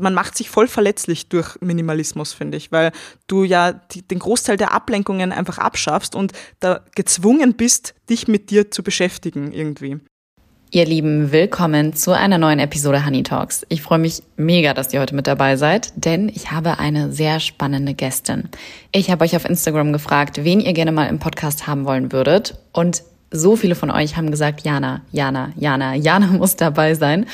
man macht sich voll verletzlich durch Minimalismus, finde ich, weil du ja die, den Großteil der Ablenkungen einfach abschaffst und da gezwungen bist, dich mit dir zu beschäftigen irgendwie. Ihr Lieben, willkommen zu einer neuen Episode Honey Talks. Ich freue mich mega, dass ihr heute mit dabei seid, denn ich habe eine sehr spannende Gästin. Ich habe euch auf Instagram gefragt, wen ihr gerne mal im Podcast haben wollen würdet und so viele von euch haben gesagt, Jana, Jana, Jana, Jana muss dabei sein.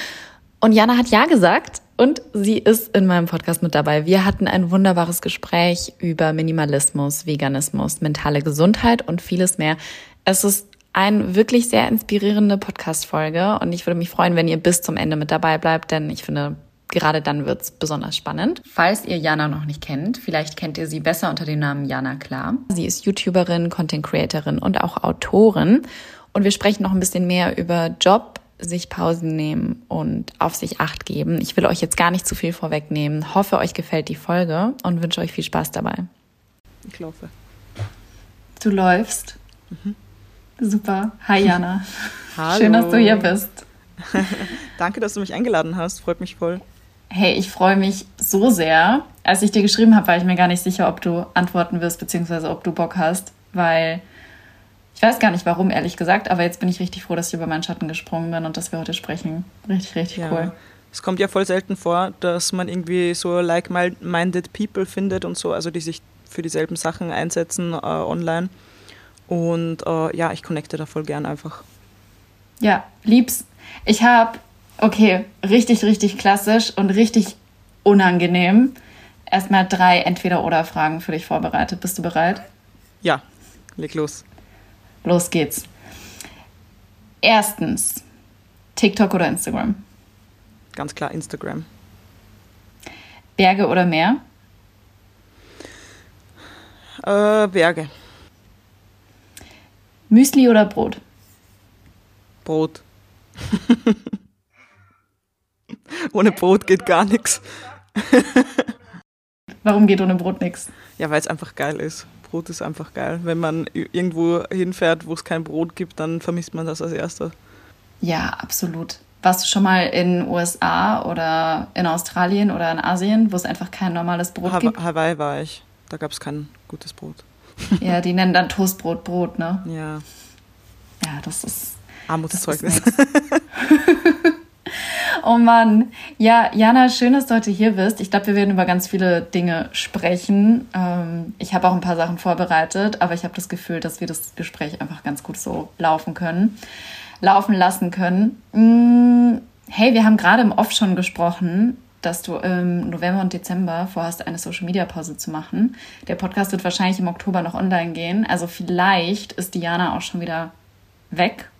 Und Jana hat ja gesagt und sie ist in meinem Podcast mit dabei. Wir hatten ein wunderbares Gespräch über Minimalismus, Veganismus, mentale Gesundheit und vieles mehr. Es ist eine wirklich sehr inspirierende Podcast-Folge und ich würde mich freuen, wenn ihr bis zum Ende mit dabei bleibt, denn ich finde, gerade dann wird's besonders spannend. Falls ihr Jana noch nicht kennt, vielleicht kennt ihr sie besser unter dem Namen Jana Klar. Sie ist YouTuberin, Content Creatorin und auch Autorin und wir sprechen noch ein bisschen mehr über Job, sich Pausen nehmen und auf sich acht geben. Ich will euch jetzt gar nicht zu viel vorwegnehmen. Hoffe, euch gefällt die Folge und wünsche euch viel Spaß dabei. Ich laufe. Du läufst. Mhm. Super. Hi Jana. Hallo. Schön, dass du hier bist. Danke, dass du mich eingeladen hast. Freut mich voll. Hey, ich freue mich so sehr. Als ich dir geschrieben habe, war ich mir gar nicht sicher, ob du antworten wirst, beziehungsweise ob du Bock hast, weil ich weiß gar nicht warum, ehrlich gesagt, aber jetzt bin ich richtig froh, dass ich über meinen Schatten gesprungen bin und dass wir heute sprechen. Richtig, richtig ja. cool. Es kommt ja voll selten vor, dass man irgendwie so like-minded people findet und so, also die sich für dieselben Sachen einsetzen äh, online. Und äh, ja, ich connecte da voll gern einfach. Ja, lieb's. Ich habe, okay, richtig, richtig klassisch und richtig unangenehm. Erstmal drei Entweder-Oder-Fragen für dich vorbereitet. Bist du bereit? Ja, leg los. Los geht's. Erstens, TikTok oder Instagram? Ganz klar Instagram. Berge oder Meer? Äh, Berge. Müsli oder Brot? Brot. ohne Brot geht gar nichts. Warum geht ohne Brot nichts? Ja, weil es einfach geil ist. Brot ist einfach geil. Wenn man irgendwo hinfährt, wo es kein Brot gibt, dann vermisst man das als erstes. Ja, absolut. Warst du schon mal in den USA oder in Australien oder in Asien, wo es einfach kein normales Brot ha gibt? Hawaii war ich. Da gab es kein gutes Brot. Ja, die nennen dann Toastbrot Brot, ne? Ja. Ja, das ist. Armutszeugnis. oh Mann. Ja, Jana, schön, dass du heute hier bist. Ich glaube, wir werden über ganz viele Dinge sprechen. Ähm, ich habe auch ein paar Sachen vorbereitet, aber ich habe das Gefühl, dass wir das Gespräch einfach ganz gut so laufen können, laufen lassen können. Mm, hey, wir haben gerade im Off schon gesprochen dass du im November und Dezember vorhast, eine Social Media Pause zu machen. Der Podcast wird wahrscheinlich im Oktober noch online gehen. Also vielleicht ist Diana auch schon wieder weg.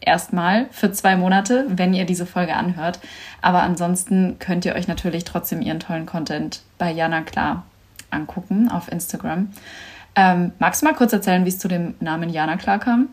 Erstmal für zwei Monate, wenn ihr diese Folge anhört. Aber ansonsten könnt ihr euch natürlich trotzdem ihren tollen Content bei Jana Klar angucken auf Instagram. Ähm, magst du mal kurz erzählen, wie es zu dem Namen Jana Klar kam?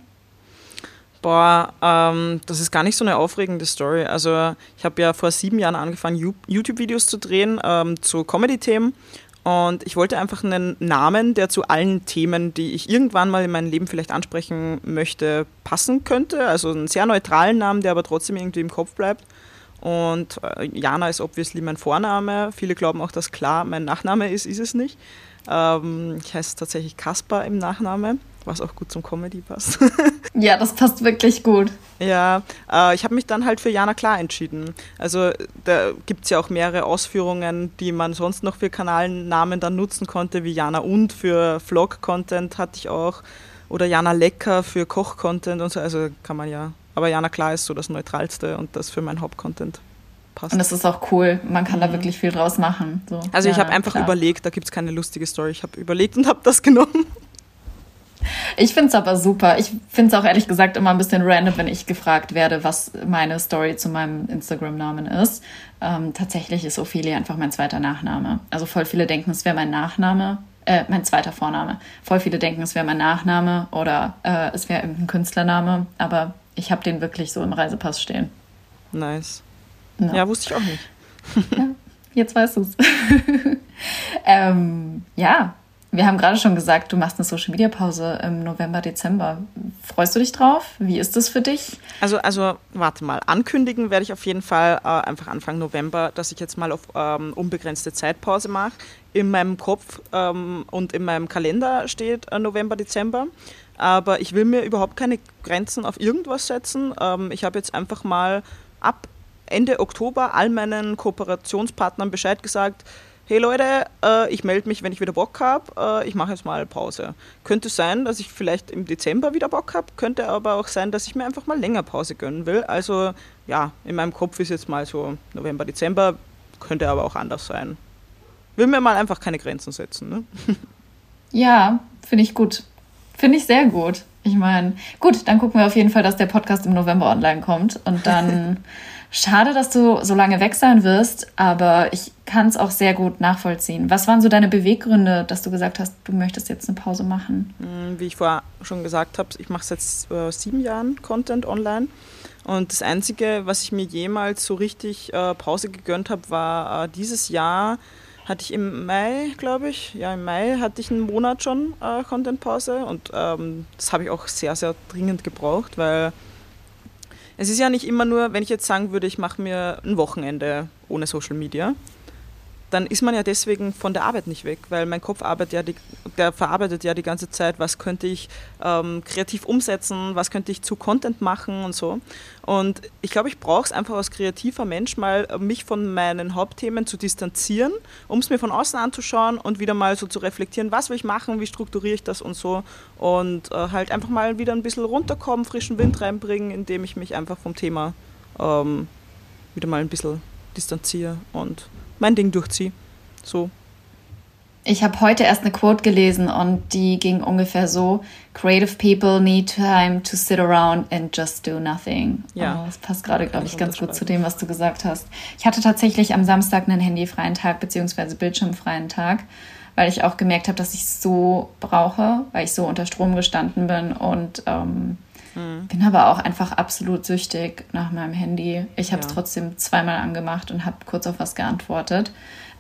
Boah, ähm, das ist gar nicht so eine aufregende Story. Also ich habe ja vor sieben Jahren angefangen, YouTube-Videos zu drehen ähm, zu Comedy-Themen. Und ich wollte einfach einen Namen, der zu allen Themen, die ich irgendwann mal in meinem Leben vielleicht ansprechen möchte, passen könnte. Also einen sehr neutralen Namen, der aber trotzdem irgendwie im Kopf bleibt. Und äh, Jana ist obviously mein Vorname. Viele glauben auch, dass klar mein Nachname ist, ist es nicht. Ähm, ich heiße tatsächlich Kaspar im Nachname was auch gut zum Comedy passt. ja, das passt wirklich gut. Ja, äh, ich habe mich dann halt für Jana Klar entschieden. Also da gibt es ja auch mehrere Ausführungen, die man sonst noch für Kanalnamen dann nutzen konnte, wie Jana und für Vlog-Content hatte ich auch. Oder Jana Lecker für Koch-Content und so. Also kann man ja. Aber Jana Klar ist so das Neutralste und das für mein Hauptcontent. Passt. Und das ist auch cool. Man kann mhm. da wirklich viel draus machen. So. Also ja, ich habe einfach klar. überlegt, da gibt es keine lustige Story. Ich habe überlegt und habe das genommen. Ich finde es aber super. Ich finde es auch ehrlich gesagt immer ein bisschen random, wenn ich gefragt werde, was meine Story zu meinem Instagram-Namen ist. Ähm, tatsächlich ist Ophelia einfach mein zweiter Nachname. Also voll viele denken, es wäre mein Nachname, äh, mein zweiter Vorname. Voll viele denken, es wäre mein Nachname oder äh, es wäre irgendein Künstlername. Aber ich habe den wirklich so im Reisepass stehen. Nice. No. Ja, wusste ich auch nicht. ja, jetzt weißt du es. ähm, ja, Wir haben gerade schon gesagt, du machst eine Social Media Pause im November, Dezember. Freust du dich drauf? Wie ist das für dich? Also, also warte mal, ankündigen werde ich auf jeden Fall äh, einfach Anfang November, dass ich jetzt mal auf ähm, unbegrenzte Zeitpause mache. In meinem Kopf ähm, und in meinem Kalender steht äh, November, Dezember. Aber ich will mir überhaupt keine Grenzen auf irgendwas setzen. Ähm, ich habe jetzt einfach mal ab Ende Oktober all meinen Kooperationspartnern Bescheid gesagt, hey Leute, äh, ich melde mich, wenn ich wieder Bock habe, äh, ich mache jetzt mal Pause. Könnte sein, dass ich vielleicht im Dezember wieder Bock habe, könnte aber auch sein, dass ich mir einfach mal länger Pause gönnen will. Also ja, in meinem Kopf ist jetzt mal so November, Dezember, könnte aber auch anders sein. Will mir mal einfach keine Grenzen setzen. Ne? Ja, finde ich gut. Finde ich sehr gut. Ich meine, gut, dann gucken wir auf jeden Fall, dass der Podcast im November online kommt und dann Schade, dass du so lange weg sein wirst, aber ich kann es auch sehr gut nachvollziehen. Was waren so deine Beweggründe, dass du gesagt hast, du möchtest jetzt eine Pause machen? Hm, wie ich vorher schon gesagt habe, ich mache seit äh, sieben Jahren Content online. Und das Einzige, was ich mir jemals so richtig äh, Pause gegönnt habe, war äh, dieses Jahr, hatte ich im Mai, glaube ich, ja im Mai hatte ich einen Monat schon äh, Content-Pause und ähm, das habe ich auch sehr, sehr dringend gebraucht, weil es ist ja nicht immer nur, wenn ich jetzt sagen würde, ich mache mir ein Wochenende ohne Social Media, dann ist man ja deswegen von der Arbeit nicht weg, weil mein Kopf arbeitet ja die, der verarbeitet ja die ganze Zeit, was könnte ich ähm, kreativ umsetzen, was könnte ich zu Content machen und so. Und ich glaube, ich brauche es einfach als kreativer Mensch mal, mich von meinen Hauptthemen zu distanzieren, um es mir von außen anzuschauen und wieder mal so zu reflektieren, was will ich machen, wie strukturiere ich das und so. Und äh, halt einfach mal wieder ein bisschen runterkommen, frischen Wind reinbringen, indem ich mich einfach vom Thema ähm, wieder mal ein bisschen distanziere und mein Ding durchziehe. So. Ich habe heute erst eine Quote gelesen und die ging ungefähr so: Creative people need time to sit around and just do nothing. Ja. Oh, das passt gerade, glaube ich, ganz gut zu dem, was du gesagt hast. Ich hatte tatsächlich am Samstag einen handyfreien Tag beziehungsweise bildschirmfreien Tag, weil ich auch gemerkt habe, dass ich es so brauche, weil ich so unter Strom gestanden bin und ähm, Mhm. Bin aber auch einfach absolut süchtig nach meinem Handy. Ich habe es ja. trotzdem zweimal angemacht und habe kurz auf was geantwortet.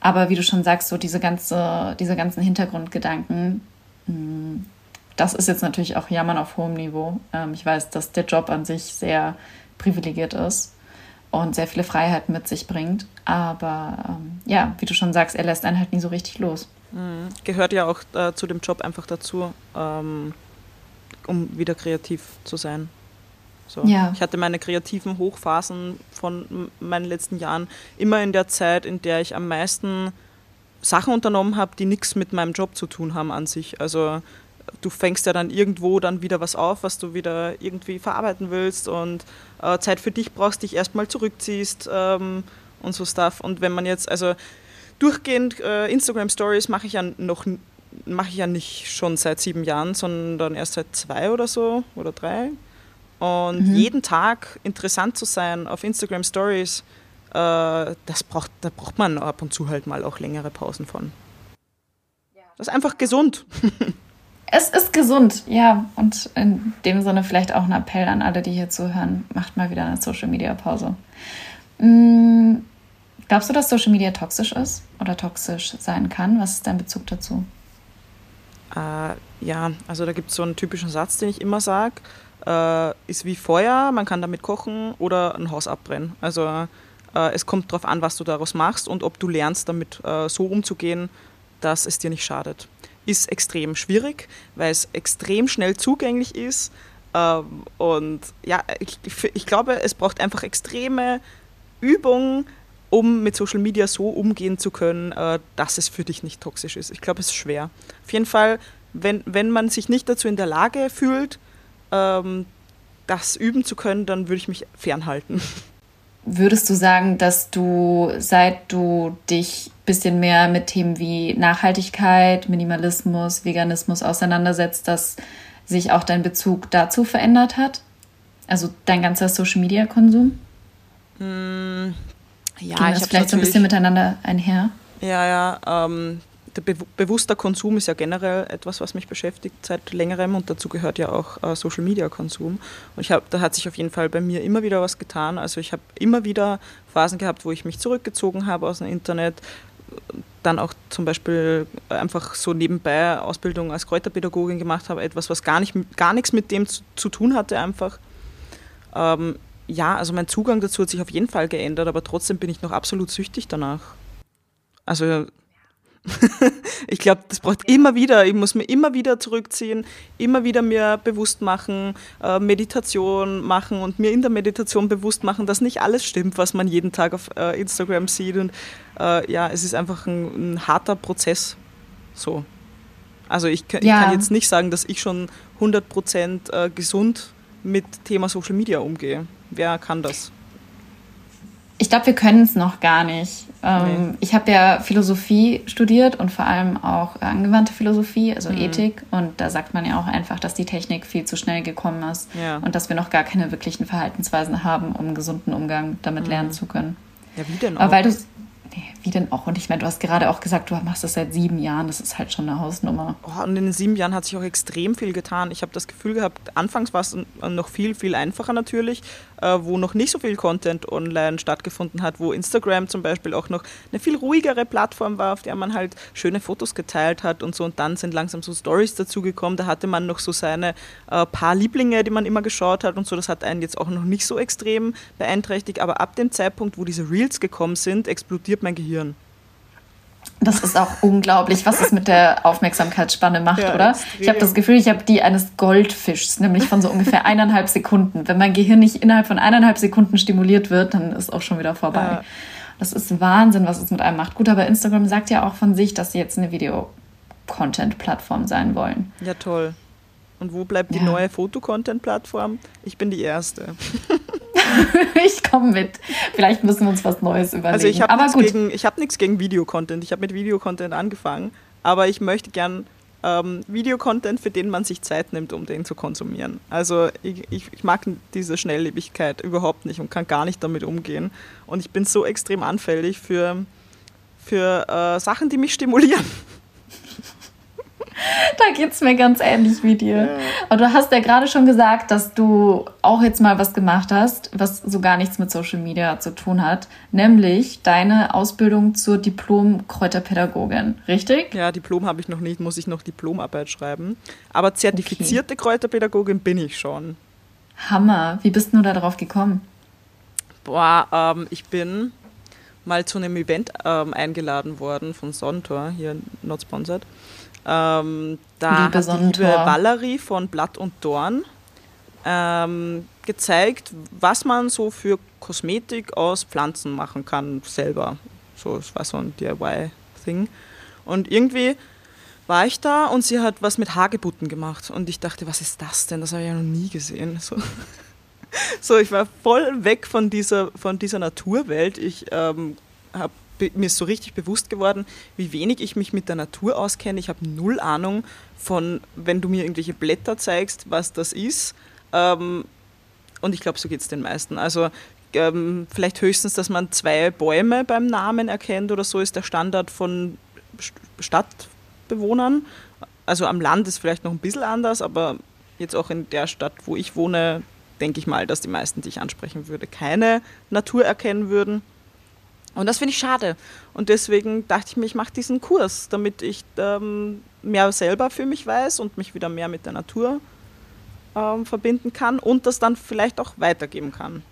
Aber wie du schon sagst, so diese, ganze, diese ganzen Hintergrundgedanken, hm, das ist jetzt natürlich auch Jammern auf hohem Niveau. Ähm, ich weiß, dass der Job an sich sehr privilegiert ist und sehr viele Freiheiten mit sich bringt. Aber ähm, ja, wie du schon sagst, er lässt einen halt nie so richtig los. Mhm. Gehört ja auch äh, zu dem Job einfach dazu, ähm, um wieder kreativ zu sein. So. Ja. Ich hatte meine kreativen Hochphasen von meinen letzten Jahren immer in der Zeit, in der ich am meisten Sachen unternommen habe, die nichts mit meinem Job zu tun haben an sich. Also du fängst ja dann irgendwo dann wieder was auf, was du wieder irgendwie verarbeiten willst und äh, Zeit für dich brauchst, dich erstmal zurückziehst ähm, und so Stuff. Und wenn man jetzt, also durchgehend äh, Instagram Stories mache ich ja noch mache ich ja nicht schon seit sieben Jahren, sondern erst seit zwei oder so oder drei. Und mhm. jeden Tag interessant zu sein auf Instagram Stories, äh, das braucht, da braucht man ab und zu halt mal auch längere Pausen von. Das ist einfach gesund. Es ist gesund, ja. Und in dem Sinne vielleicht auch ein Appell an alle, die hier zuhören. Macht mal wieder eine Social Media Pause. Mhm. Glaubst du, dass Social Media toxisch ist oder toxisch sein kann? Was ist dein Bezug dazu? Äh, ja, also da gibt es so einen typischen Satz, den ich immer sage, äh, ist wie Feuer, man kann damit kochen oder ein Haus abbrennen. Also äh, es kommt darauf an, was du daraus machst und ob du lernst, damit äh, so umzugehen, dass es dir nicht schadet. Ist extrem schwierig, weil es extrem schnell zugänglich ist. Ähm, und ja, ich, ich glaube, es braucht einfach extreme Übung, um mit Social Media so umgehen zu können, äh, dass es für dich nicht toxisch ist. Ich glaube, es ist schwer. Auf jeden Fall, wenn, wenn man sich nicht dazu in der Lage fühlt, ähm, das üben zu können, dann würde ich mich fernhalten. Würdest du sagen, dass du, seit du dich ein bisschen mehr mit Themen wie Nachhaltigkeit, Minimalismus, Veganismus auseinandersetzt, dass sich auch dein Bezug dazu verändert hat? Also dein ganzer Social-Media-Konsum? Ja, Ging ich das vielleicht so ein bisschen miteinander einher? Ja, ja. Ähm, der be bewusster Konsum ist ja generell etwas, was mich beschäftigt seit längerem und dazu gehört ja auch äh, Social Media Konsum. Und ich habe, da hat sich auf jeden Fall bei mir immer wieder was getan. Also ich habe immer wieder Phasen gehabt, wo ich mich zurückgezogen habe aus dem Internet, dann auch zum Beispiel einfach so nebenbei Ausbildung als Kräuterpädagogin gemacht habe, etwas, was gar, nicht, gar nichts mit dem zu, zu tun hatte einfach. Ähm, ja, also mein Zugang dazu hat sich auf jeden Fall geändert, aber trotzdem bin ich noch absolut süchtig danach. Also ich glaube, das braucht immer wieder, ich muss mir immer wieder zurückziehen, immer wieder mir bewusst machen, äh, Meditation machen und mir in der Meditation bewusst machen, dass nicht alles stimmt, was man jeden Tag auf äh, Instagram sieht. Und äh, ja, es ist einfach ein, ein, harter Prozess. So. Also ich, ich ja. kann jetzt nicht sagen, dass ich schon 100% äh, gesund mit Thema Social Media umgehe. Wer kann das? Ich glaube, wir können es noch gar nicht. Ähm, nee. Ich habe ja Philosophie studiert und vor allem auch angewandte Philosophie, also mhm. Ethik. Und da sagt man ja auch einfach, dass die Technik viel zu schnell gekommen ist ja. und dass wir noch gar keine wirklichen Verhaltensweisen haben, um einen gesunden Umgang damit mhm. lernen zu können. Ja, wie denn auch? Aber weil Nee, wie denn auch? Und ich meine, du hast gerade auch gesagt, du machst das seit sieben Jahren. Das ist halt schon eine Hausnummer. Oh, und in den sieben Jahren hat sich auch extrem viel getan. Ich habe das Gefühl gehabt, anfangs war es noch viel, viel einfacher natürlich, äh, wo noch nicht so viel Content online stattgefunden hat, wo Instagram zum Beispiel auch noch eine viel ruhigere Plattform war, auf der man halt schöne Fotos geteilt hat und so. Und dann sind langsam so Stories dazugekommen. Da hatte man noch so seine äh, paar Lieblinge, die man immer geschaut hat und so. Das hat einen jetzt auch noch nicht so extrem beeinträchtigt. Aber ab dem Zeitpunkt, wo diese Reels gekommen sind, explodiert mein Gehirn. Das ist auch unglaublich, was es mit der Aufmerksamkeitsspanne macht, ja, oder? Extrem. Ich habe das Gefühl, ich habe die eines Goldfischs, nämlich von so ungefähr eineinhalb Sekunden. Wenn mein Gehirn nicht innerhalb von eineinhalb Sekunden stimuliert wird, dann ist auch schon wieder vorbei. Ja. Das ist Wahnsinn, was es mit einem macht. Gut, aber Instagram sagt ja auch von sich, dass sie jetzt eine Video-Content-Plattform sein wollen. Ja, toll. Und wo bleibt die ja. neue Fotocontent-Plattform? Ich bin die Erste. ich komme mit. Vielleicht müssen wir uns was Neues überlegen. Also ich habe nichts gegen, hab gegen Videocontent. Ich habe mit Videocontent angefangen, aber ich möchte gern ähm, Videocontent, für den man sich Zeit nimmt, um den zu konsumieren. Also ich, ich, ich, mag diese Schnelllebigkeit überhaupt nicht und kann gar nicht damit umgehen. Und ich bin so extrem anfällig für, für äh, Sachen, die mich stimulieren. da geht es mir ganz ähnlich wie dir. Ja. Aber du hast ja gerade schon gesagt, dass du auch jetzt mal was gemacht hast, was so gar nichts mit Social Media zu tun hat, nämlich deine Ausbildung zur Diplom-Kräuterpädagogin, richtig? Ja, Diplom habe ich noch nicht, muss ich noch Diplomarbeit schreiben. Aber zertifizierte okay. Kräuterpädagogin bin ich schon. Hammer. Wie bist du da drauf gekommen? Boah, ähm, ich bin mal zu einem Event ähm, eingeladen worden von Sonnentor, hier not sponsored. Ähm, da liebe hat die liebe Valerie von Blatt und Dorn ähm, gezeigt, was man so für Kosmetik aus Pflanzen machen kann selber. So, es war so ein DIY-Thing. Und irgendwie war ich da und sie hat was mit Hagebutten gemacht. Und ich dachte, was ist das denn? Das habe ich ja noch nie gesehen. So, so ich war voll weg von dieser, von dieser Naturwelt. Ich ähm, habe mir ist so richtig bewusst geworden, wie wenig ich mich mit der Natur auskenne. Ich habe null Ahnung von, wenn du mir irgendwelche Blätter zeigst, was das ist. Ähm, und ich glaube, so geht es den meisten. Also ähm, vielleicht höchstens, dass man zwei Bäume beim Namen erkennt oder so ist der Standard von Stadtbewohnern. Also am Land ist vielleicht noch ein bisschen anders, aber jetzt auch in der Stadt, wo ich wohne, denke ich mal, dass die meisten, die ich ansprechen würde, keine Natur erkennen würden. Und das finde ich schade. Und deswegen dachte ich mir, ich mache diesen Kurs, damit ich ähm, mehr selber für mich weiß und mich wieder mehr mit der Natur ähm, verbinden kann und das dann vielleicht auch weitergeben kann.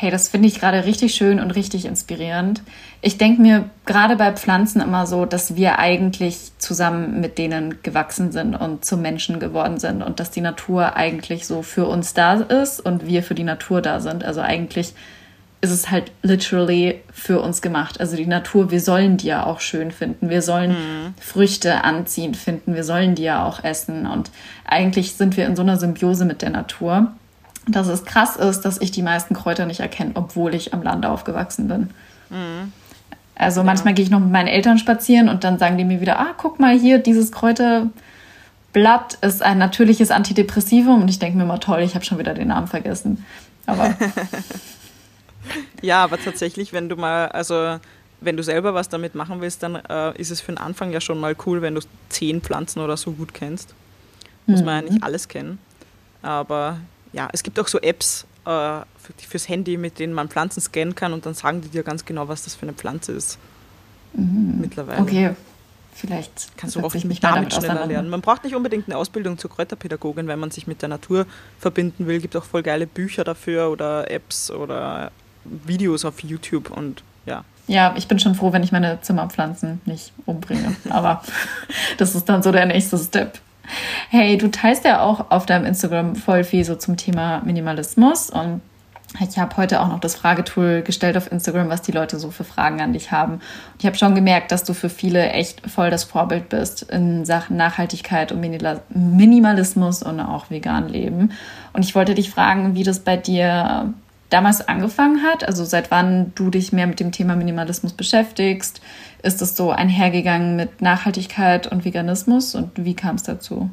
Hey, das finde ich gerade richtig schön und richtig inspirierend. Ich denke mir gerade bei Pflanzen immer so, dass wir eigentlich zusammen mit denen gewachsen sind und zum Menschen geworden sind und dass die Natur eigentlich so für uns da ist und wir für die Natur da sind. Also eigentlich ist es halt literally für uns gemacht. Also die Natur, wir sollen die ja auch schön finden. Wir sollen mhm. Früchte anziehend finden. Wir sollen die ja auch essen. Und eigentlich sind wir in so einer Symbiose mit der Natur, dass es krass ist, dass ich die meisten Kräuter nicht erkenne, obwohl ich am Land aufgewachsen bin. Mhm. Also ja. manchmal gehe ich noch mit meinen Eltern spazieren und dann sagen die mir wieder, ah, guck mal hier, dieses Kräuterblatt ist ein natürliches Antidepressivum. Und ich denke mir immer, toll, ich habe schon wieder den Namen vergessen. Aber Ja, aber tatsächlich, wenn du mal, also wenn du selber was damit machen willst, dann äh, ist es für den Anfang ja schon mal cool, wenn du zehn Pflanzen oder so gut kennst. Muss man ja nicht mhm. alles kennen. Aber ja, es gibt auch so Apps äh, für, fürs Handy, mit denen man Pflanzen scannen kann und dann sagen die dir ganz genau, was das für eine Pflanze ist. mhm. mittlerweile. Okay, vielleicht kannst du auch mich damit, damit schneller lernen. Man braucht nicht unbedingt eine Ausbildung zur Kräuterpädagogin, wenn man sich mit der Natur verbinden will. Es Gibt auch voll geile Bücher dafür oder Apps oder Videos auf YouTube und ja. Ja, ich bin schon froh, wenn ich meine Zimmerpflanzen nicht umbringe. Aber das ist dann so der nächste Step. Hey, du teilst ja auch auf deinem Instagram voll viel so zum Thema Minimalismus und ich habe heute auch noch das Fragetool gestellt auf Instagram, was die Leute so für Fragen an dich haben. Ich habe schon gemerkt, dass du für viele echt voll das Vorbild bist in Sachen Nachhaltigkeit und Minimalismus und auch vegan Leben. Und ich wollte dich fragen, wie das bei dir damals angefangen hat, also seit wann du dich mehr mit dem Thema Minimalismus beschäftigst. Ist es so einhergegangen mit Nachhaltigkeit und Veganismus und wie kam es dazu?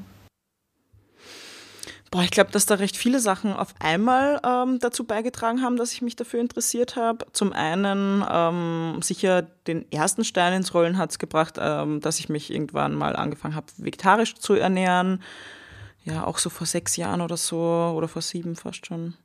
Boah, ich glaube, dass da recht viele Sachen auf einmal ähm, dazu beigetragen haben, dass ich mich dafür interessiert habe. Zum einen ähm, sicher den ersten Stein ins Rollen hat es gebracht, ähm, dass ich mich irgendwann mal angefangen habe, vegetarisch zu ernähren. Ja, auch so vor sechs Jahren oder so oder vor sieben fast schon.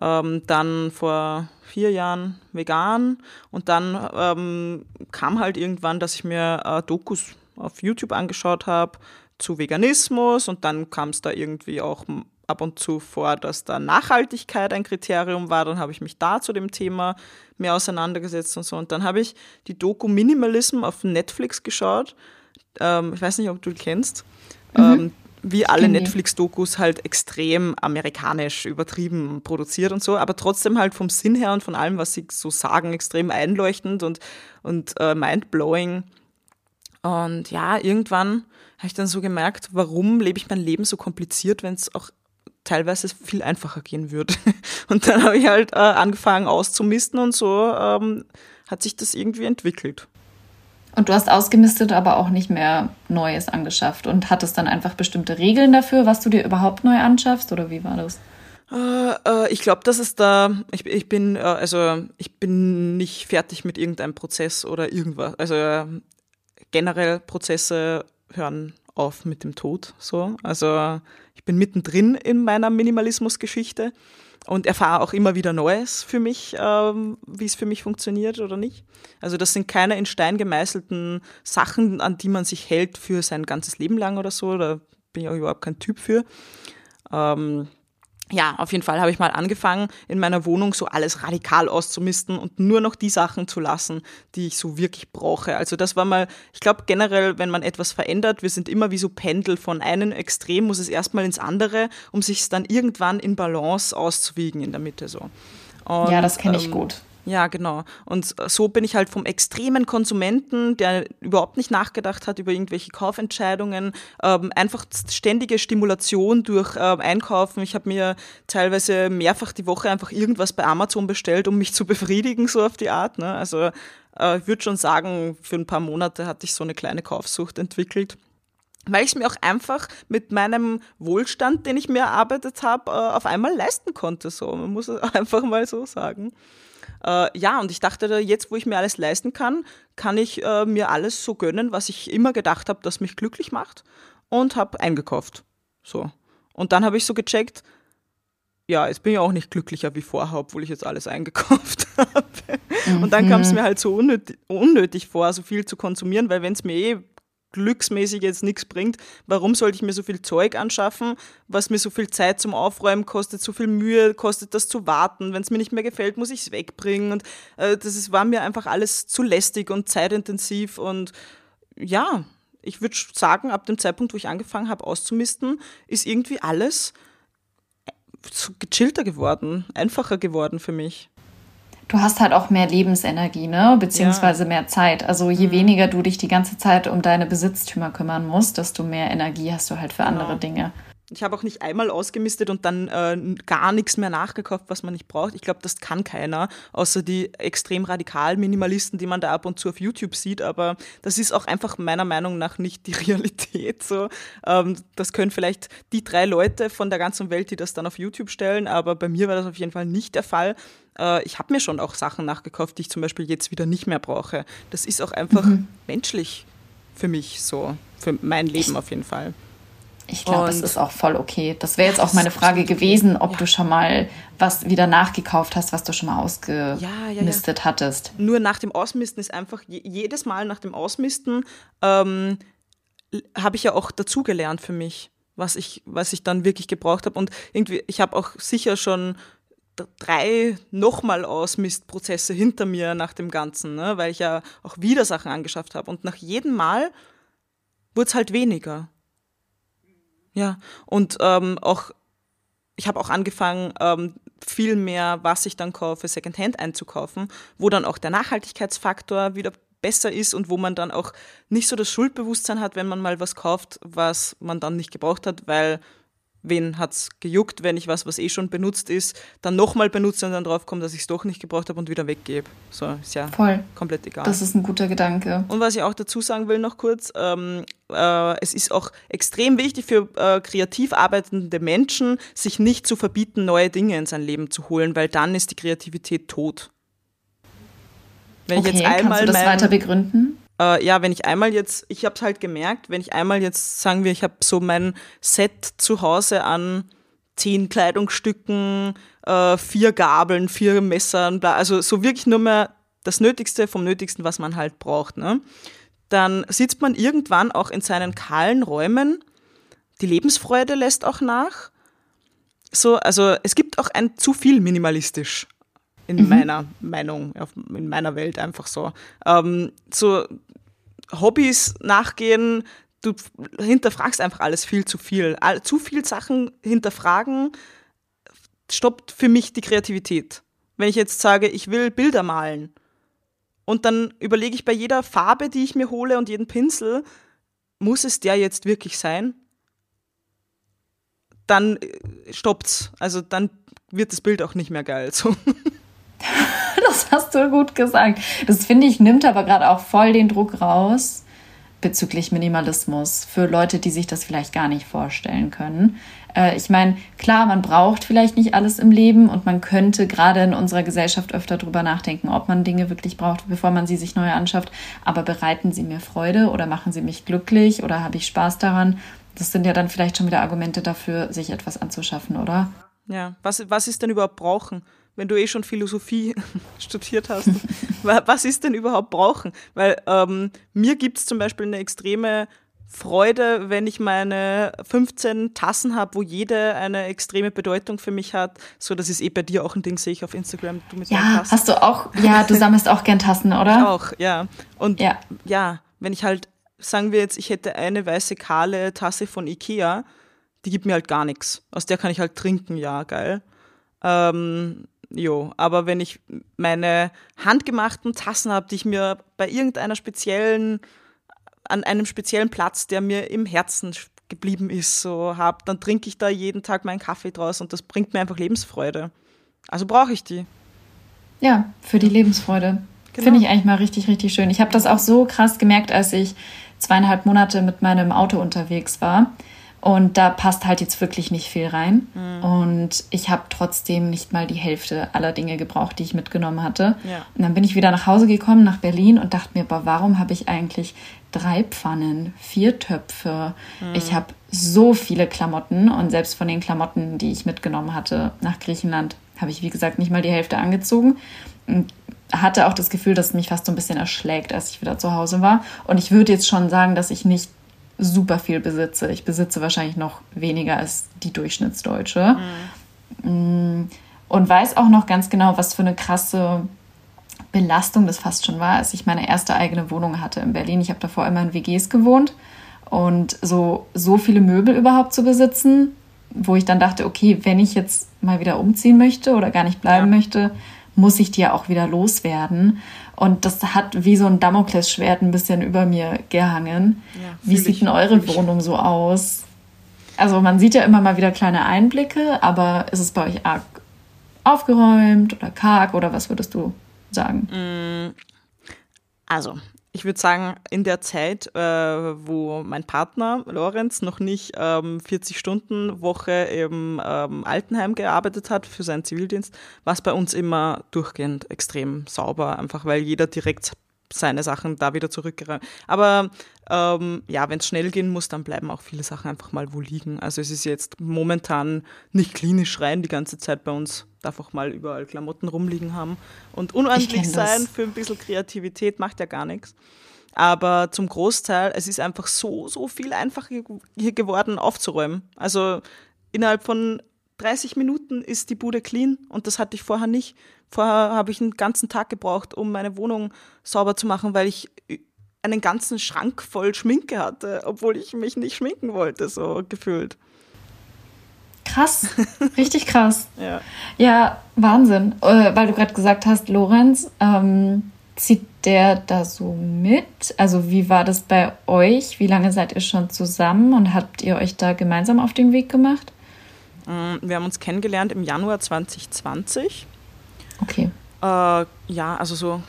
Ähm, dann vor vier Jahren vegan und dann ähm, kam halt irgendwann, dass ich mir äh, Dokus auf YouTube angeschaut habe zu Veganismus und dann kam es da irgendwie auch ab und zu vor, dass da Nachhaltigkeit ein Kriterium war. Dann habe ich mich da zu dem Thema mehr auseinandergesetzt und so. Und dann habe ich die Doku Minimalism auf Netflix geschaut. Ähm, ich weiß nicht, ob du die kennst. Mhm. Ähm, wie alle Netflix-Dokus halt extrem amerikanisch übertrieben produziert und so, aber trotzdem halt vom Sinn her und von allem, was sie so sagen, extrem einleuchtend und, und äh, mindblowing. Und ja, irgendwann habe ich dann so gemerkt, warum lebe ich mein Leben so kompliziert, wenn es auch teilweise viel einfacher gehen würde. Und dann habe ich halt äh, angefangen auszumisten und so ähm, hat sich das irgendwie entwickelt. Und du hast ausgemistet, aber auch nicht mehr Neues angeschafft und hattest dann einfach bestimmte Regeln dafür, was du dir überhaupt neu anschaffst oder wie war das? Äh, äh, ich glaube, dass es da, ich, ich bin, äh, also ich bin nicht fertig mit irgendeinem Prozess oder irgendwas. Also generell Prozesse hören auf mit dem Tod. So. Also ich bin mittendrin in meiner Minimalismus-Geschichte und erfahre auch immer wieder Neues für mich, ähm, wie es für mich funktioniert oder nicht. Also das sind keine in Stein gemeißelten Sachen, an die man sich hält für sein ganzes Leben lang oder so. Da bin ich auch überhaupt kein Typ für. Ähm, ja, auf jeden Fall habe ich mal angefangen, in meiner Wohnung so alles radikal auszumisten und nur noch die Sachen zu lassen, die ich so wirklich brauche. Also das war mal, ich glaube generell, wenn man etwas verändert, wir sind immer wie so Pendel, von einem Extrem muss es erstmal ins andere, um sich es dann irgendwann in Balance auszuwiegen in der Mitte so. Und, ja, das kenne ich ähm, gut. Ja, genau. Und so bin ich halt vom extremen Konsumenten, der überhaupt nicht nachgedacht hat über irgendwelche Kaufentscheidungen, ähm, einfach ständige Stimulation durch ähm, Einkaufen. Ich habe mir teilweise mehrfach die Woche einfach irgendwas bei Amazon bestellt, um mich zu befriedigen, so auf die Art. Ne? Also äh, ich würde schon sagen, für ein paar Monate hatte ich so eine kleine Kaufsucht entwickelt weil ich es mir auch einfach mit meinem Wohlstand, den ich mir erarbeitet habe, äh, auf einmal leisten konnte. So, man muss es einfach mal so sagen. Äh, ja, und ich dachte, jetzt, wo ich mir alles leisten kann, kann ich äh, mir alles so gönnen, was ich immer gedacht habe, das mich glücklich macht und habe eingekauft. So. Und dann habe ich so gecheckt, ja, jetzt bin ich auch nicht glücklicher wie vorher, obwohl ich jetzt alles eingekauft habe. Mhm. Und dann kam es mhm. mir halt so unnötig, unnötig vor, so viel zu konsumieren, weil wenn es mir eh glücksmäßig jetzt nichts bringt, warum sollte ich mir so viel Zeug anschaffen, was mir so viel Zeit zum Aufräumen kostet, so viel Mühe kostet, das zu warten. Wenn es mir nicht mehr gefällt, muss ich es wegbringen. Und äh, das ist, war mir einfach alles zu lästig und zeitintensiv. Und ja, ich würde sagen, ab dem Zeitpunkt, wo ich angefangen habe auszumisten, ist irgendwie alles so gechillter geworden, einfacher geworden für mich du hast halt auch mehr Lebensenergie, ne? Beziehungsweise ja. mehr Zeit. Also je mhm. weniger du dich die ganze Zeit um deine Besitztümer kümmern musst, desto mehr Energie hast du halt für genau. andere Dinge. Ich habe auch nicht einmal ausgemistet und dann äh, gar nichts mehr nachgekauft, was man nicht braucht. Ich glaube, das kann keiner, außer die extrem radikalen Minimalisten, die man da ab und zu auf YouTube sieht. Aber das ist auch einfach meiner Meinung nach nicht die Realität. So, ähm, das können vielleicht die drei Leute von der ganzen Welt, die das dann auf YouTube stellen. Aber bei mir war das auf jeden Fall nicht der Fall. Äh, ich habe mir schon auch Sachen nachgekauft, die ich zum Beispiel jetzt wieder nicht mehr brauche. Das ist auch einfach mhm. menschlich für mich so, für mein Leben auf jeden Fall. Ich glaube, es ist auch voll okay. Das wäre jetzt auch meine Frage gewesen, ob ja. du schon mal was wieder nachgekauft hast, was du schon mal ausgemistet ja, ja, hattest. Nur nach dem Ausmisten ist einfach jedes Mal nach dem Ausmisten ähm, habe ich ja auch dazugelernt für mich, was ich, was ich dann wirklich gebraucht habe. Und irgendwie, ich habe auch sicher schon drei nochmal Ausmistprozesse hinter mir nach dem Ganzen, ne? weil ich ja auch wieder Sachen angeschafft habe. Und nach jedem Mal wurde es halt weniger. Ja, und ähm, auch, ich habe auch angefangen, ähm, viel mehr, was ich dann kaufe, Secondhand einzukaufen, wo dann auch der Nachhaltigkeitsfaktor wieder besser ist und wo man dann auch nicht so das Schuldbewusstsein hat, wenn man mal was kauft, was man dann nicht gebraucht hat, weil wen hat es gejuckt, wenn ich was, was eh schon benutzt ist, dann nochmal benutze und dann drauf komme, dass ich es doch nicht gebraucht habe und wieder weggebe. So, ist ja Voll. komplett egal. Das ist ein guter Gedanke. Und was ich auch dazu sagen will noch kurz, ähm, äh, es ist auch extrem wichtig für äh, kreativ arbeitende Menschen, sich nicht zu verbieten, neue Dinge in sein Leben zu holen, weil dann ist die Kreativität tot. Wenn okay, ich jetzt einmal kannst du das mein, weiter begründen? Äh, ja, wenn ich einmal jetzt, ich habe es halt gemerkt, wenn ich einmal jetzt, sagen wir, ich habe so mein Set zu Hause an zehn Kleidungsstücken, äh, vier Gabeln, vier Messern, bla, also so wirklich nur mehr das Nötigste vom Nötigsten, was man halt braucht. Ne? Dann sitzt man irgendwann auch in seinen kahlen Räumen. Die Lebensfreude lässt auch nach. So, also es gibt auch ein zu viel minimalistisch in mhm. meiner Meinung, in meiner Welt einfach so. Ähm, so Hobbys nachgehen, du hinterfragst einfach alles viel zu viel. Zu viel Sachen hinterfragen stoppt für mich die Kreativität. Wenn ich jetzt sage, ich will Bilder malen und dann überlege ich bei jeder Farbe, die ich mir hole und jeden Pinsel, muss es der jetzt wirklich sein? Dann äh, stoppt's. Also dann wird das Bild auch nicht mehr geil. So. das hast du gut gesagt. Das finde ich, nimmt aber gerade auch voll den Druck raus bezüglich Minimalismus für Leute, die sich das vielleicht gar nicht vorstellen können. Äh, ich meine, klar, man braucht vielleicht nicht alles im Leben und man könnte gerade in unserer Gesellschaft öfter darüber nachdenken, ob man Dinge wirklich braucht, bevor man sie sich neu anschafft. Aber bereiten sie mir Freude oder machen sie mich glücklich oder habe ich Spaß daran? Das sind ja dann vielleicht schon wieder Argumente dafür, sich etwas anzuschaffen, oder? Ja, was, was ist denn überhaupt brauchen? Wenn du eh schon Philosophie studiert hast, was ist denn überhaupt brauchen? Weil ähm, mir gibt es zum Beispiel eine extreme Freude, wenn ich meine 15 Tassen habe, wo jede eine extreme Bedeutung für mich hat. So, das ist eh bei dir auch ein Ding, sehe ich auf Instagram. Du mit ja, hast du auch, ja, du sammelst auch gern Tassen, oder? Ich auch, ja. Und ja. ja, wenn ich halt, sagen wir jetzt, ich hätte eine weiße kahle Tasse von Ikea, die gibt mir halt gar nichts. Aus der kann ich halt trinken, ja, geil. Ähm, Jo, aber wenn ich meine handgemachten Tassen habe, die ich mir bei irgendeiner speziellen, an einem speziellen Platz, der mir im Herzen geblieben ist, so habe, dann trinke ich da jeden Tag meinen Kaffee draus und das bringt mir einfach Lebensfreude. Also brauche ich die. Ja, für die Lebensfreude. Genau. Finde ich eigentlich mal richtig, richtig schön. Ich habe das auch so krass gemerkt, als ich zweieinhalb Monate mit meinem Auto unterwegs war und da passt halt jetzt wirklich nicht viel rein. Mhm. Und ich habe trotzdem nicht mal die Hälfte aller Dinge gebraucht, die ich mitgenommen hatte. Ja. Und dann bin ich wieder nach Hause gekommen, nach Berlin und dachte mir, boah, warum habe ich eigentlich drei Pfannen, vier Töpfe? Mhm. Ich habe so viele Klamotten und selbst von den Klamotten, die ich mitgenommen hatte nach Griechenland, habe ich, wie gesagt, nicht mal die Hälfte angezogen. Und hatte auch das Gefühl, dass es mich fast so ein bisschen erschlägt, als ich wieder zu Hause war. Und ich würde jetzt schon sagen, dass ich nicht super viel besitze. Ich besitze wahrscheinlich noch weniger als die Durchschnittsdeutsche. Mhm. Und weiß auch noch ganz genau, was für eine krasse Belastung das fast schon war, als ich meine erste eigene Wohnung hatte in Berlin. Ich habe davor immer in WGs gewohnt und so, so viele Möbel überhaupt zu besitzen, wo ich dann dachte, okay, wenn ich jetzt mal wieder umziehen möchte oder gar nicht bleiben ja. möchte, muss ich die ja auch wieder loswerden. Und das hat wie so ein Damoklesschwert ein bisschen über mir gehangen. Ja, wie sieht denn eure Wohnung so aus? Also man sieht ja immer mal wieder kleine Einblicke, aber ist es bei euch arg aufgeräumt oder karg oder was würdest du sagen? Mm, also, ich würde sagen, in der Zeit, äh, wo mein Partner Lorenz noch nicht ähm, 40-Stunden-Woche im ähm, Altenheim gearbeitet hat für seinen Zivildienst, war es bei uns immer durchgehend extrem sauber, einfach weil jeder direkt seine Sachen da wieder zurückgeräumt. Aber ähm, ja, wenn es schnell gehen muss, dann bleiben auch viele Sachen einfach mal wo liegen. Also es ist jetzt momentan nicht klinisch rein die ganze Zeit bei uns. Darf auch mal überall Klamotten rumliegen haben. Und unordentlich sein für ein bisschen Kreativität macht ja gar nichts. Aber zum Großteil, es ist einfach so, so viel einfacher hier geworden aufzuräumen. Also innerhalb von 30 Minuten ist die Bude clean und das hatte ich vorher nicht. Vorher habe ich einen ganzen Tag gebraucht, um meine Wohnung sauber zu machen, weil ich einen ganzen Schrank voll Schminke hatte, obwohl ich mich nicht schminken wollte, so gefühlt. Krass, richtig krass. ja. ja, Wahnsinn. Äh, weil du gerade gesagt hast, Lorenz, ähm, zieht der da so mit? Also wie war das bei euch? Wie lange seid ihr schon zusammen und habt ihr euch da gemeinsam auf den Weg gemacht? Mm, wir haben uns kennengelernt im Januar 2020. Okay. Äh, ja, also so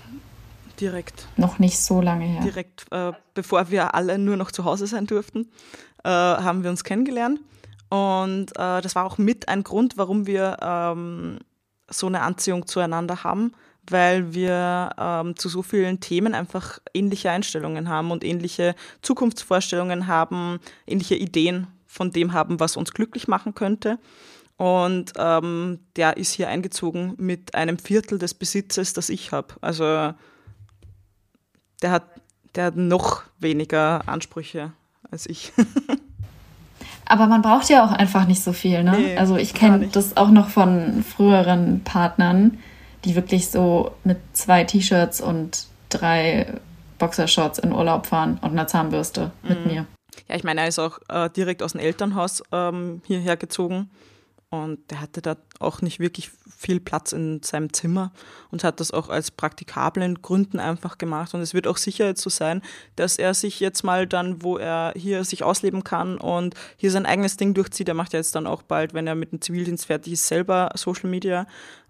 direkt. Noch nicht so lange her. Direkt, äh, bevor wir alle nur noch zu Hause sein durften, äh, haben wir uns kennengelernt. Und äh, das war auch mit ein Grund, warum wir ähm, so eine Anziehung zueinander haben, weil wir ähm, zu so vielen Themen einfach ähnliche Einstellungen haben und ähnliche Zukunftsvorstellungen haben, ähnliche Ideen von dem haben, was uns glücklich machen könnte. Und ähm, der ist hier eingezogen mit einem Viertel des Besitzes, das ich habe. Also der hat, der hat noch weniger Ansprüche als ich. Aber man braucht ja auch einfach nicht so viel, ne? Nee, also ich kenne das auch noch von früheren Partnern, die wirklich so mit zwei T-Shirts und drei Boxershorts in Urlaub fahren und einer Zahnbürste mhm. mit mir. Ja, ich meine, er ist auch äh, direkt aus dem Elternhaus ähm, hierher gezogen und der hatte da auch nicht wirklich viel Platz in seinem Zimmer und hat das auch als praktikablen Gründen einfach gemacht. Und es wird auch sicher jetzt so sein, dass er sich jetzt mal dann, wo er hier sich ausleben kann und hier sein eigenes Ding durchzieht, er macht ja jetzt dann auch bald, wenn er mit dem Zivildienst fertig ist, selber Social Media.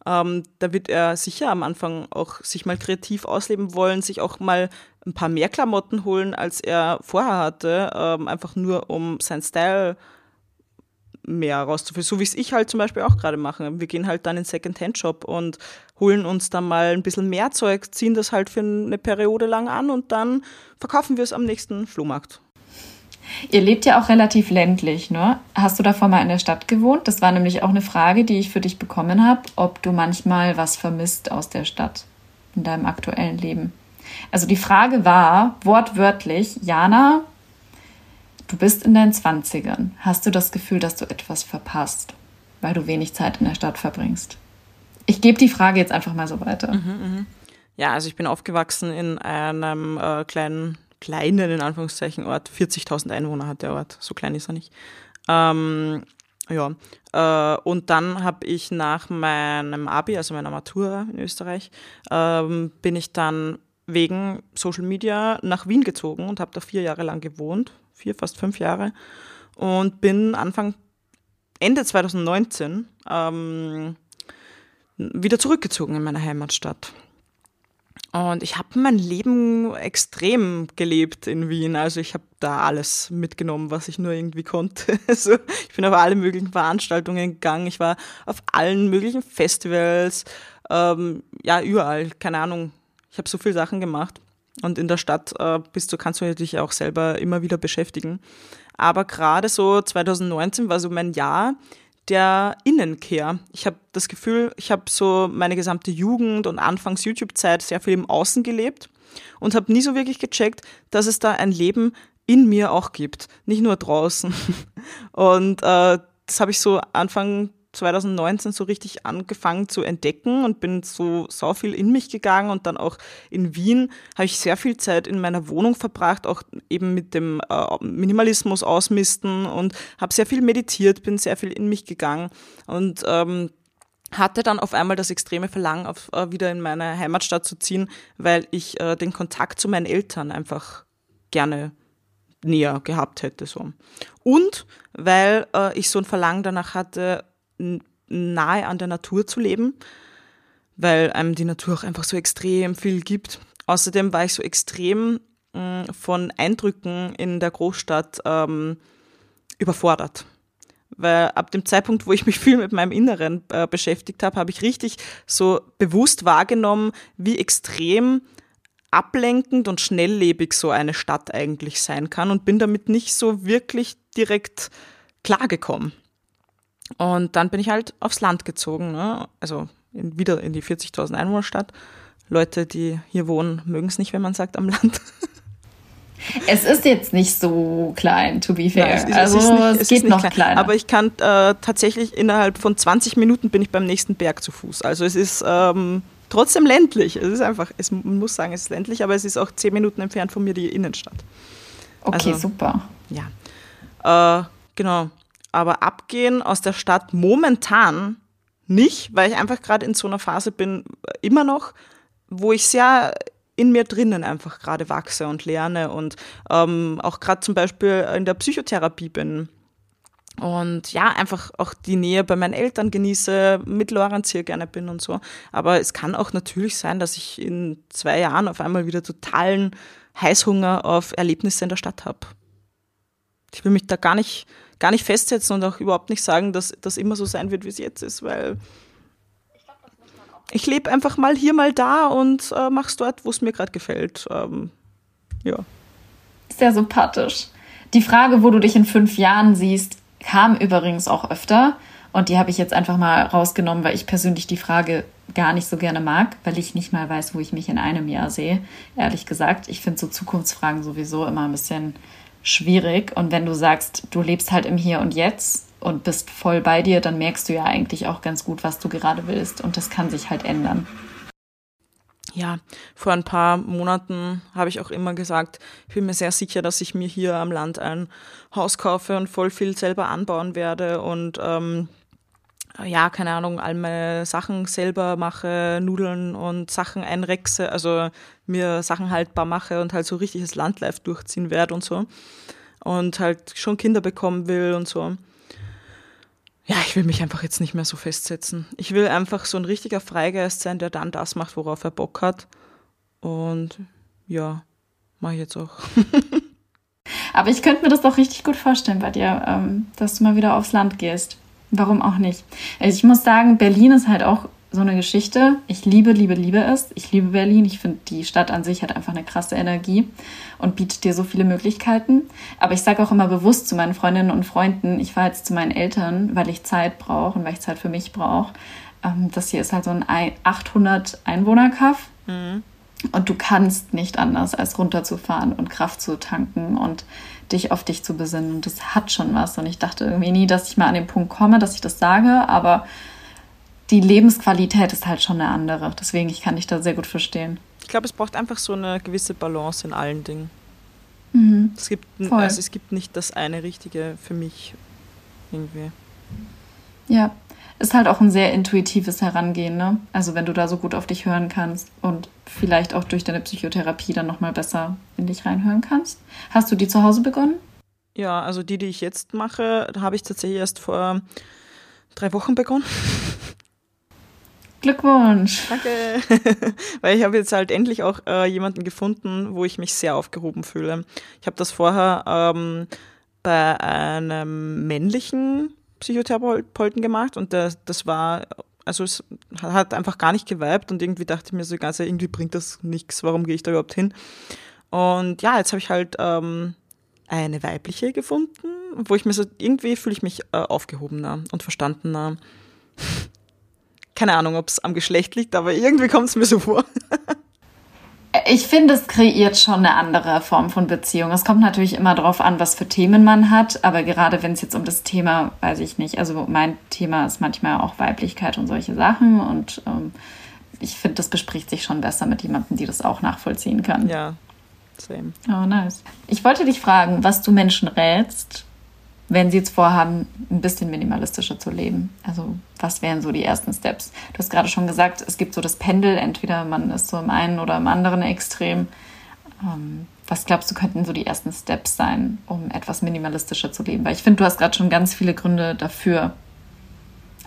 Ähm, da wird er sicher am Anfang auch sich mal kreativ ausleben wollen, sich auch mal ein paar mehr Klamotten holen, als er vorher hatte, ähm, einfach nur um sein Style mehr rauszufinden. So wie es ich halt zum Beispiel auch gerade mache. Wir gehen halt dann in Second-Hand-Shop und holen uns dann mal ein bisschen mehr Zeug, ziehen das halt für eine Periode lang an und dann verkaufen wir es am nächsten Flohmarkt. Ihr lebt ja auch relativ ländlich, ne? Hast du davor mal in der Stadt gewohnt? Das war nämlich auch eine Frage, die ich für dich bekommen habe, ob du manchmal was vermisst aus der Stadt in deinem aktuellen Leben. Also die Frage war wortwörtlich, Jana, Du bist in deinen Zwanzigern. Hast du das Gefühl, dass du etwas verpasst, weil du wenig Zeit in der Stadt verbringst? Ich gebe die Frage jetzt einfach mal so weiter. Mhm, mh. Ja, also ich bin aufgewachsen in einem äh, kleinen, kleinen, in Anführungszeichen, Ort. 40.000 Einwohner hat der Ort, so klein ist er nicht. Ähm, ja, äh, und dann habe ich nach meinem Abi, also meiner Matura in Österreich, ähm, bin ich dann wegen Social Media nach Wien gezogen und habe da vier Jahre lang gewohnt, vier, fast fünf Jahre. Und bin Anfang, Ende 2019 ähm, wieder zurückgezogen in meine Heimatstadt. Und ich habe mein Leben extrem gelebt in Wien. Also ich habe da alles mitgenommen, was ich nur irgendwie konnte. Also ich bin auf alle möglichen Veranstaltungen gegangen. Ich war auf allen möglichen Festivals. Ähm, ja, überall. Keine Ahnung. Ich habe so viele Sachen gemacht. Und in der Stadt äh, bist du, kannst du dich auch selber immer wieder beschäftigen. Aber gerade so 2019 war so mein Jahr der Innenkehr. Ich habe das Gefühl, ich habe so meine gesamte Jugend und Anfangs YouTube-Zeit sehr viel im Außen gelebt und habe nie so wirklich gecheckt, dass es da ein Leben in mir auch gibt, nicht nur draußen. Und äh, das habe ich so Anfang 2019 so richtig angefangen zu entdecken und bin so so viel in mich gegangen und dann auch in Wien habe ich sehr viel Zeit in meiner Wohnung verbracht, auch eben mit dem äh, Minimalismus ausmisten und habe sehr viel meditiert, bin sehr viel in mich gegangen und ähm, hatte dann auf einmal das extreme Verlangen, auf, äh, wieder in meine Heimatstadt zu ziehen, weil ich äh, den Kontakt zu meinen Eltern einfach gerne näher gehabt hätte. So. Und weil äh, ich so ein Verlangen danach hatte, nahe an der Natur zu leben, weil einem die Natur auch einfach so extrem viel gibt. Außerdem war ich so extrem mh, mm, von Eindrücken in der Großstadt ähm, überfordert. Weil ab dem Zeitpunkt, wo ich mich viel mit meinem Inneren äh, beschäftigt habe, habe ich richtig so bewusst wahrgenommen, wie extrem ablenkend und schnelllebig so eine Stadt eigentlich sein kann und bin damit nicht so wirklich direkt klargekommen. Und dann bin ich halt aufs Land gezogen, ne? also in, wieder in die 40.000 Einwohnerstadt. Leute, die hier wohnen, mögen es nicht, wenn man sagt am Land. Es ist jetzt nicht so klein, to be fair. Nein, es, ist, also es, ist nicht, es, es geht noch klein. kleiner. Aber ich kann äh, tatsächlich innerhalb von 20 Minuten bin ich beim nächsten Berg zu Fuß. Also es ist ähm, trotzdem ländlich. Es ist einfach, es, man muss sagen, es ist ländlich, aber es ist auch 10 Minuten entfernt von mir die Innenstadt. okay, also- super. Ja. Äh, genau. Aber abgehen aus der Stadt momentan nicht, weil ich einfach gerade in so einer Phase bin, äh, immer noch, wo ich sehr in mir drinnen einfach gerade wachse und lerne und ähm, auch gerade zum Beispiel in der Psychotherapie bin. Und ja, einfach auch die Nähe bei meinen Eltern genieße, mit Lorenz hier gerne bin und so. Aber es kann auch natürlich sein, dass ich in zwei Jahren auf einmal wieder totalen Heißhunger auf Erlebnisse in der Stadt habe. Ich will mich da gar nicht, gar nicht festsetzen und auch überhaupt nicht sagen, dass das immer so sein wird, wie es jetzt ist, weil ich lebe einfach mal hier, mal da und äh, mach's dort, wo es mir gerade gefällt. Ähm, ja. Sehr sympathisch. Die Frage, wo du dich in fünf Jahren siehst, kam übrigens auch öfter. Und die habe ich jetzt einfach mal rausgenommen, weil ich persönlich die Frage gar nicht so gerne mag, weil ich nicht mal weiß, wo ich mich in einem Jahr sehe. Ehrlich gesagt, ich finde so Zukunftsfragen sowieso immer ein bisschen schwierig. Und wenn du sagst, du lebst halt im Hier und Jetzt und bist voll bei dir, dann merkst du ja eigentlich auch ganz gut, was du gerade willst. Und das kann sich halt ändern. ja, vor ein paar Monaten habe ich auch immer gesagt, ich bin mir sehr sicher, dass ich mir hier am Land ein Haus kaufe und voll viel selber anbauen werde und ähm, ja, keine Ahnung, all meine Sachen selber mache, Nudeln und Sachen einrechse, also mir Sachen haltbar mache und halt so richtiges Landlife durchziehen werde und so. Und halt schon Kinder bekommen will und so. Ja, ich will mich einfach jetzt nicht mehr so festsetzen. Ich will einfach so ein richtiger Freigeist sein, der dann das macht, worauf er Bock hat. Und ja, mache ich jetzt auch. Aber ich könnte mir das doch richtig gut vorstellen bei dir, ähm, dass du mal wieder aufs Land gehst. Warum auch nicht? Also ich muss sagen, Berlin ist halt auch so eine Geschichte. Ich liebe, liebe, liebe es. Ich liebe Berlin. Ich finde, die Stadt an sich hat einfach eine krasse Energie und bietet dir so viele Möglichkeiten. Aber ich sage auch immer bewusst zu meinen Freundinnen und Freunden, ich fahre jetzt zu meinen Eltern, weil ich Zeit brauche und weil ich Zeit für mich brauche. Ähm, das hier ist halt so ein 800 Einwohner-Kaff. Und du kannst nicht anders, als runterzufahren und Kraft zu tanken und dich auf dich zu besinnen. Und das hat schon was. Und ich dachte irgendwie nie, dass ich mal an den Punkt komme, dass ich das sage, aber die Lebensqualität ist halt schon eine andere. Deswegen, ich kann dich da sehr gut verstehen. Ich glaube, es braucht einfach so eine gewisse Balance in allen Dingen. Mhm. Es gibt, Voll. also es gibt nicht das eine Richtige für mich irgendwie. Ja, ist halt auch ein sehr intuitives Herangehen, ne? Also wenn du da so gut auf dich hören kannst und vielleicht auch durch deine Psychotherapie dann nochmal besser in dich reinhören kannst. Hast du die zu Hause begonnen? Ja, also die, die ich jetzt mache, habe ich tatsächlich erst vor drei Wochen begonnen. Glückwunsch! Danke. Weil ich habe jetzt halt endlich auch äh, jemanden gefunden, wo ich mich sehr aufgehoben fühle. Ich habe das vorher ähm, bei einem männlichen Psychotherapeuten gemacht und der, das war, also es hat einfach gar nicht geweibt und irgendwie dachte ich mir so ganz, irgendwie bringt das nichts, warum gehe ich da überhaupt hin? Und ja, jetzt habe ich halt ähm, eine weibliche gefunden, wo ich mir so, irgendwie fühle ich mich äh, aufgehobener und verstandener. Keine Ahnung, ob es am Geschlecht liegt, aber irgendwie kommt es mir so vor. Ich finde, es kreiert schon eine andere Form von Beziehung. Es kommt natürlich immer darauf an, was für Themen man hat, aber gerade wenn es jetzt um das Thema, weiß ich nicht, also mein Thema ist manchmal auch Weiblichkeit und solche Sachen und ähm, ich finde, das bespricht sich schon besser mit jemandem, die das auch nachvollziehen kann. Ja, same. Oh, nice. Ich wollte dich fragen, was du Menschen rätst, wenn sie jetzt vorhaben, ein bisschen minimalistischer zu leben. Also, was wären so die ersten Steps? Du hast gerade schon gesagt, es gibt so das Pendel, entweder man ist so im einen oder im anderen Extrem. Ähm, was glaubst du, könnten so die ersten Steps sein, um etwas minimalistischer zu leben? Weil ich finde, du hast gerade schon ganz viele Gründe dafür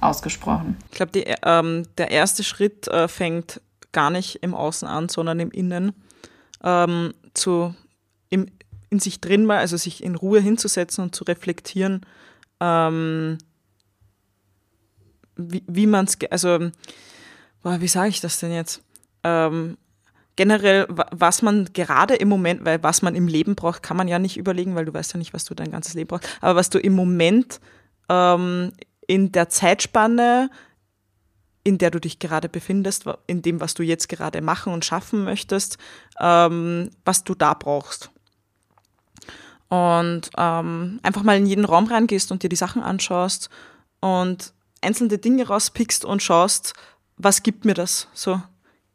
ausgesprochen. Ich glaube, ähm, der erste Schritt äh, fängt gar nicht im Außen an, sondern im Innen. Ähm, zu, im, in sich drin mal, also sich in Ruhe hinzusetzen und zu reflektieren, ähm, wie, wie man es, also, boah, wie sage ich das denn jetzt? Ähm, generell, was man gerade im Moment, weil was man im Leben braucht, kann man ja nicht überlegen, weil du weißt ja nicht, was du dein ganzes Leben brauchst. Aber was du im Moment ähm, in der Zeitspanne, in der du dich gerade befindest, in dem, was du jetzt gerade machen und schaffen möchtest, ähm, was du da brauchst. Und ähm, einfach mal in jeden Raum reingehst und dir die Sachen anschaust und einzelne Dinge rauspickst und schaust, was gibt mir das? So,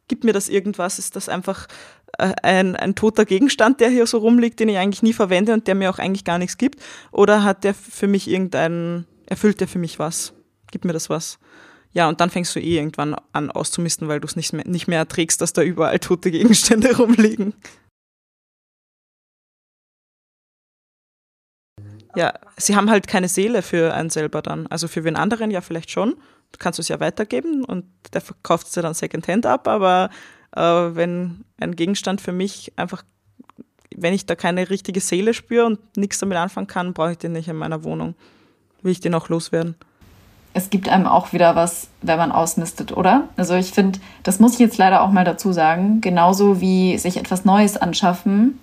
gibt mir das irgendwas? Ist das einfach äh, ein, ein toter Gegenstand, der hier so rumliegt, den ich eigentlich nie verwende und der mir auch eigentlich gar nichts gibt? Oder hat der für mich irgendeinen, erfüllt der für mich was? Gibt mir das was? Ja, und dann fängst du eh irgendwann an auszumisten, weil du es nicht mehr, nicht mehr erträgst, dass da überall tote Gegenstände rumliegen. Ja, sie haben halt keine Seele für einen selber dann. Also für wen anderen ja vielleicht schon kannst du es ja weitergeben und der verkauft es dir dann Secondhand ab, aber äh, wenn ein Gegenstand für mich einfach, wenn ich da keine richtige Seele spüre und nichts damit anfangen kann, brauche ich den nicht in meiner Wohnung. Will ich den auch loswerden. Es gibt einem auch wieder was, wenn man ausmistet, oder? Also ich finde, das muss ich jetzt leider auch mal dazu sagen, genauso wie sich etwas Neues anschaffen,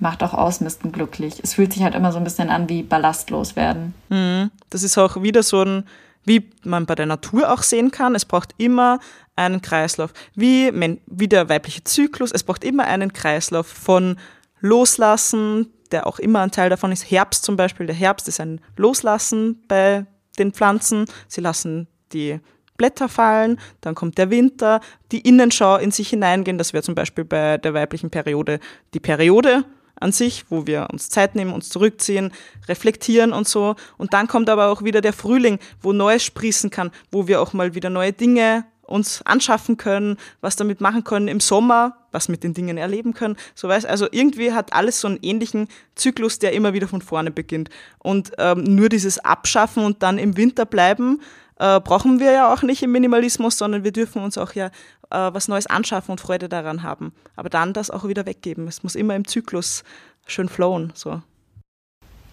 macht auch Ausmisten glücklich. Es fühlt sich halt immer so ein bisschen an wie ballastlos werden. Mhm. Das ist auch wieder so ein wie man bei der Natur auch sehen kann, es braucht immer einen Kreislauf. Wie, wie der weibliche Zyklus, es braucht immer einen Kreislauf von Loslassen, der auch immer ein Teil davon ist. Herbst zum Beispiel, der Herbst ist ein Loslassen bei den Pflanzen. Sie lassen die Blätter fallen, dann kommt der Winter, die Innenschau in sich hineingehen, das wäre zum Beispiel bei der weiblichen Periode die Periode, an sich, wo wir uns Zeit nehmen, uns zurückziehen, reflektieren und so. Und dann kommt aber auch wieder der Frühling, wo Neues sprießen kann, wo wir auch mal wieder neue Dinge uns anschaffen können, was damit machen können im Sommer, was mit den Dingen erleben können. So weiß also irgendwie hat alles so einen ähnlichen Zyklus, der immer wieder von vorne beginnt. Und ähm, nur dieses Abschaffen und dann im Winter bleiben, äh, brauchen wir ja auch nicht im Minimalismus, sondern wir dürfen uns auch ja äh, was Neues anschaffen und Freude daran haben. Aber dann das auch wieder weggeben. Es muss immer im Zyklus schön flowen. So.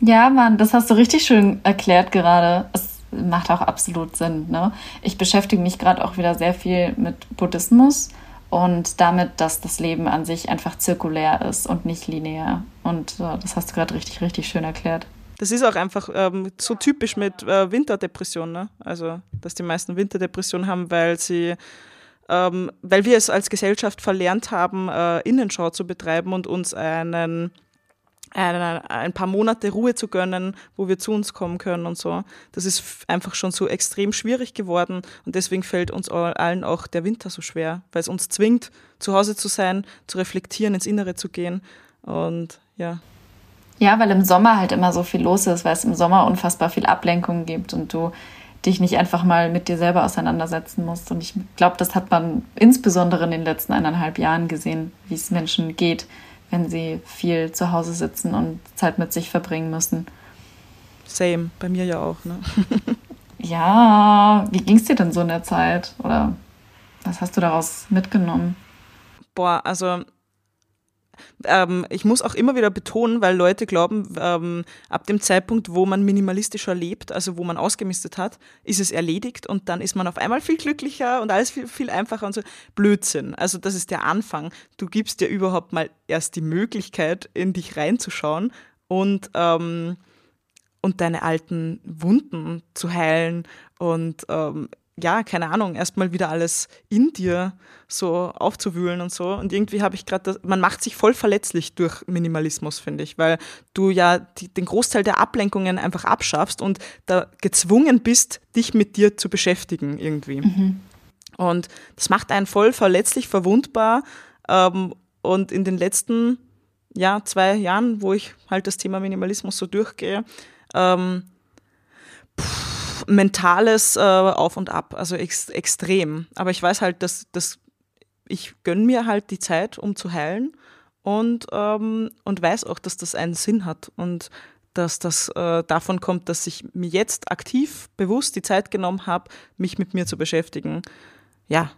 Ja, Mann, das hast du richtig schön erklärt gerade. Es macht auch absolut Sinn. Ne? Ich beschäftige mich gerade auch wieder sehr viel mit Buddhismus und damit, dass das Leben an sich einfach zirkulär ist und nicht linear. Und äh, das hast du gerade richtig, richtig schön erklärt. Das ist auch einfach ähm, so typisch mit äh, Winterdepressionen. Ne? Also, dass die meisten Winterdepressionen haben, weil sie ähm, weil wir es als Gesellschaft verlernt haben, äh, Innenschau zu betreiben und uns einen, einen, ein paar Monate Ruhe zu gönnen, wo wir zu uns kommen können und so. Das ist einfach schon so extrem schwierig geworden und deswegen fällt uns allen auch der Winter so schwer, weil es uns zwingt, zu Hause zu sein, zu reflektieren, ins Innere zu gehen und ja. Ja, weil im Sommer halt immer so viel los ist, weil es im Sommer unfassbar viel Ablenkung gibt und du dich nicht einfach mal mit dir selber auseinandersetzen musst. Und ich glaube, das hat man insbesondere in den letzten eineinhalb Jahren gesehen, wie es Menschen geht, wenn sie viel zu Hause sitzen und Zeit mit sich verbringen müssen. Same, bei mir ja auch, ne? ja, wie ging es dir denn so in der Zeit? Oder was hast du daraus mitgenommen? Boah, also ähm, ich muss auch immer wieder betonen, weil Leute glauben, ähm, ab dem Zeitpunkt, wo man minimalistischer lebt, also wo man ausgemistet hat, ist es erledigt und dann ist man auf einmal viel glücklicher und alles viel, viel einfacher und so. Blödsinn. Also das ist der Anfang. Du gibst dir überhaupt mal erst die Möglichkeit, in dich reinzuschauen und ähm, und deine alten Wunden zu heilen und ähm, ja, keine Ahnung, erstmal wieder alles in dir so aufzuwühlen und so. Und irgendwie habe ich gerade, man macht sich voll verletzlich durch Minimalismus, finde ich, weil du ja die, den Großteil der Ablenkungen einfach abschaffst und da gezwungen bist, dich mit dir zu beschäftigen irgendwie. Mhm. Und das macht einen voll verletzlich, verwundbar. Ähm, und in den letzten ja, zwei Jahren, wo ich halt das Thema Minimalismus so durchgehe, ähm, pff, mentales äh, Auf und Ab, also ex extrem. Aber ich weiß halt, dass, dass ich gönne mir halt die Zeit, um zu heilen und, ähm, und weiß auch, dass das einen Sinn hat und dass das äh, davon kommt, dass ich mir jetzt aktiv, bewusst die Zeit genommen habe, mich mit mir zu beschäftigen. Ja,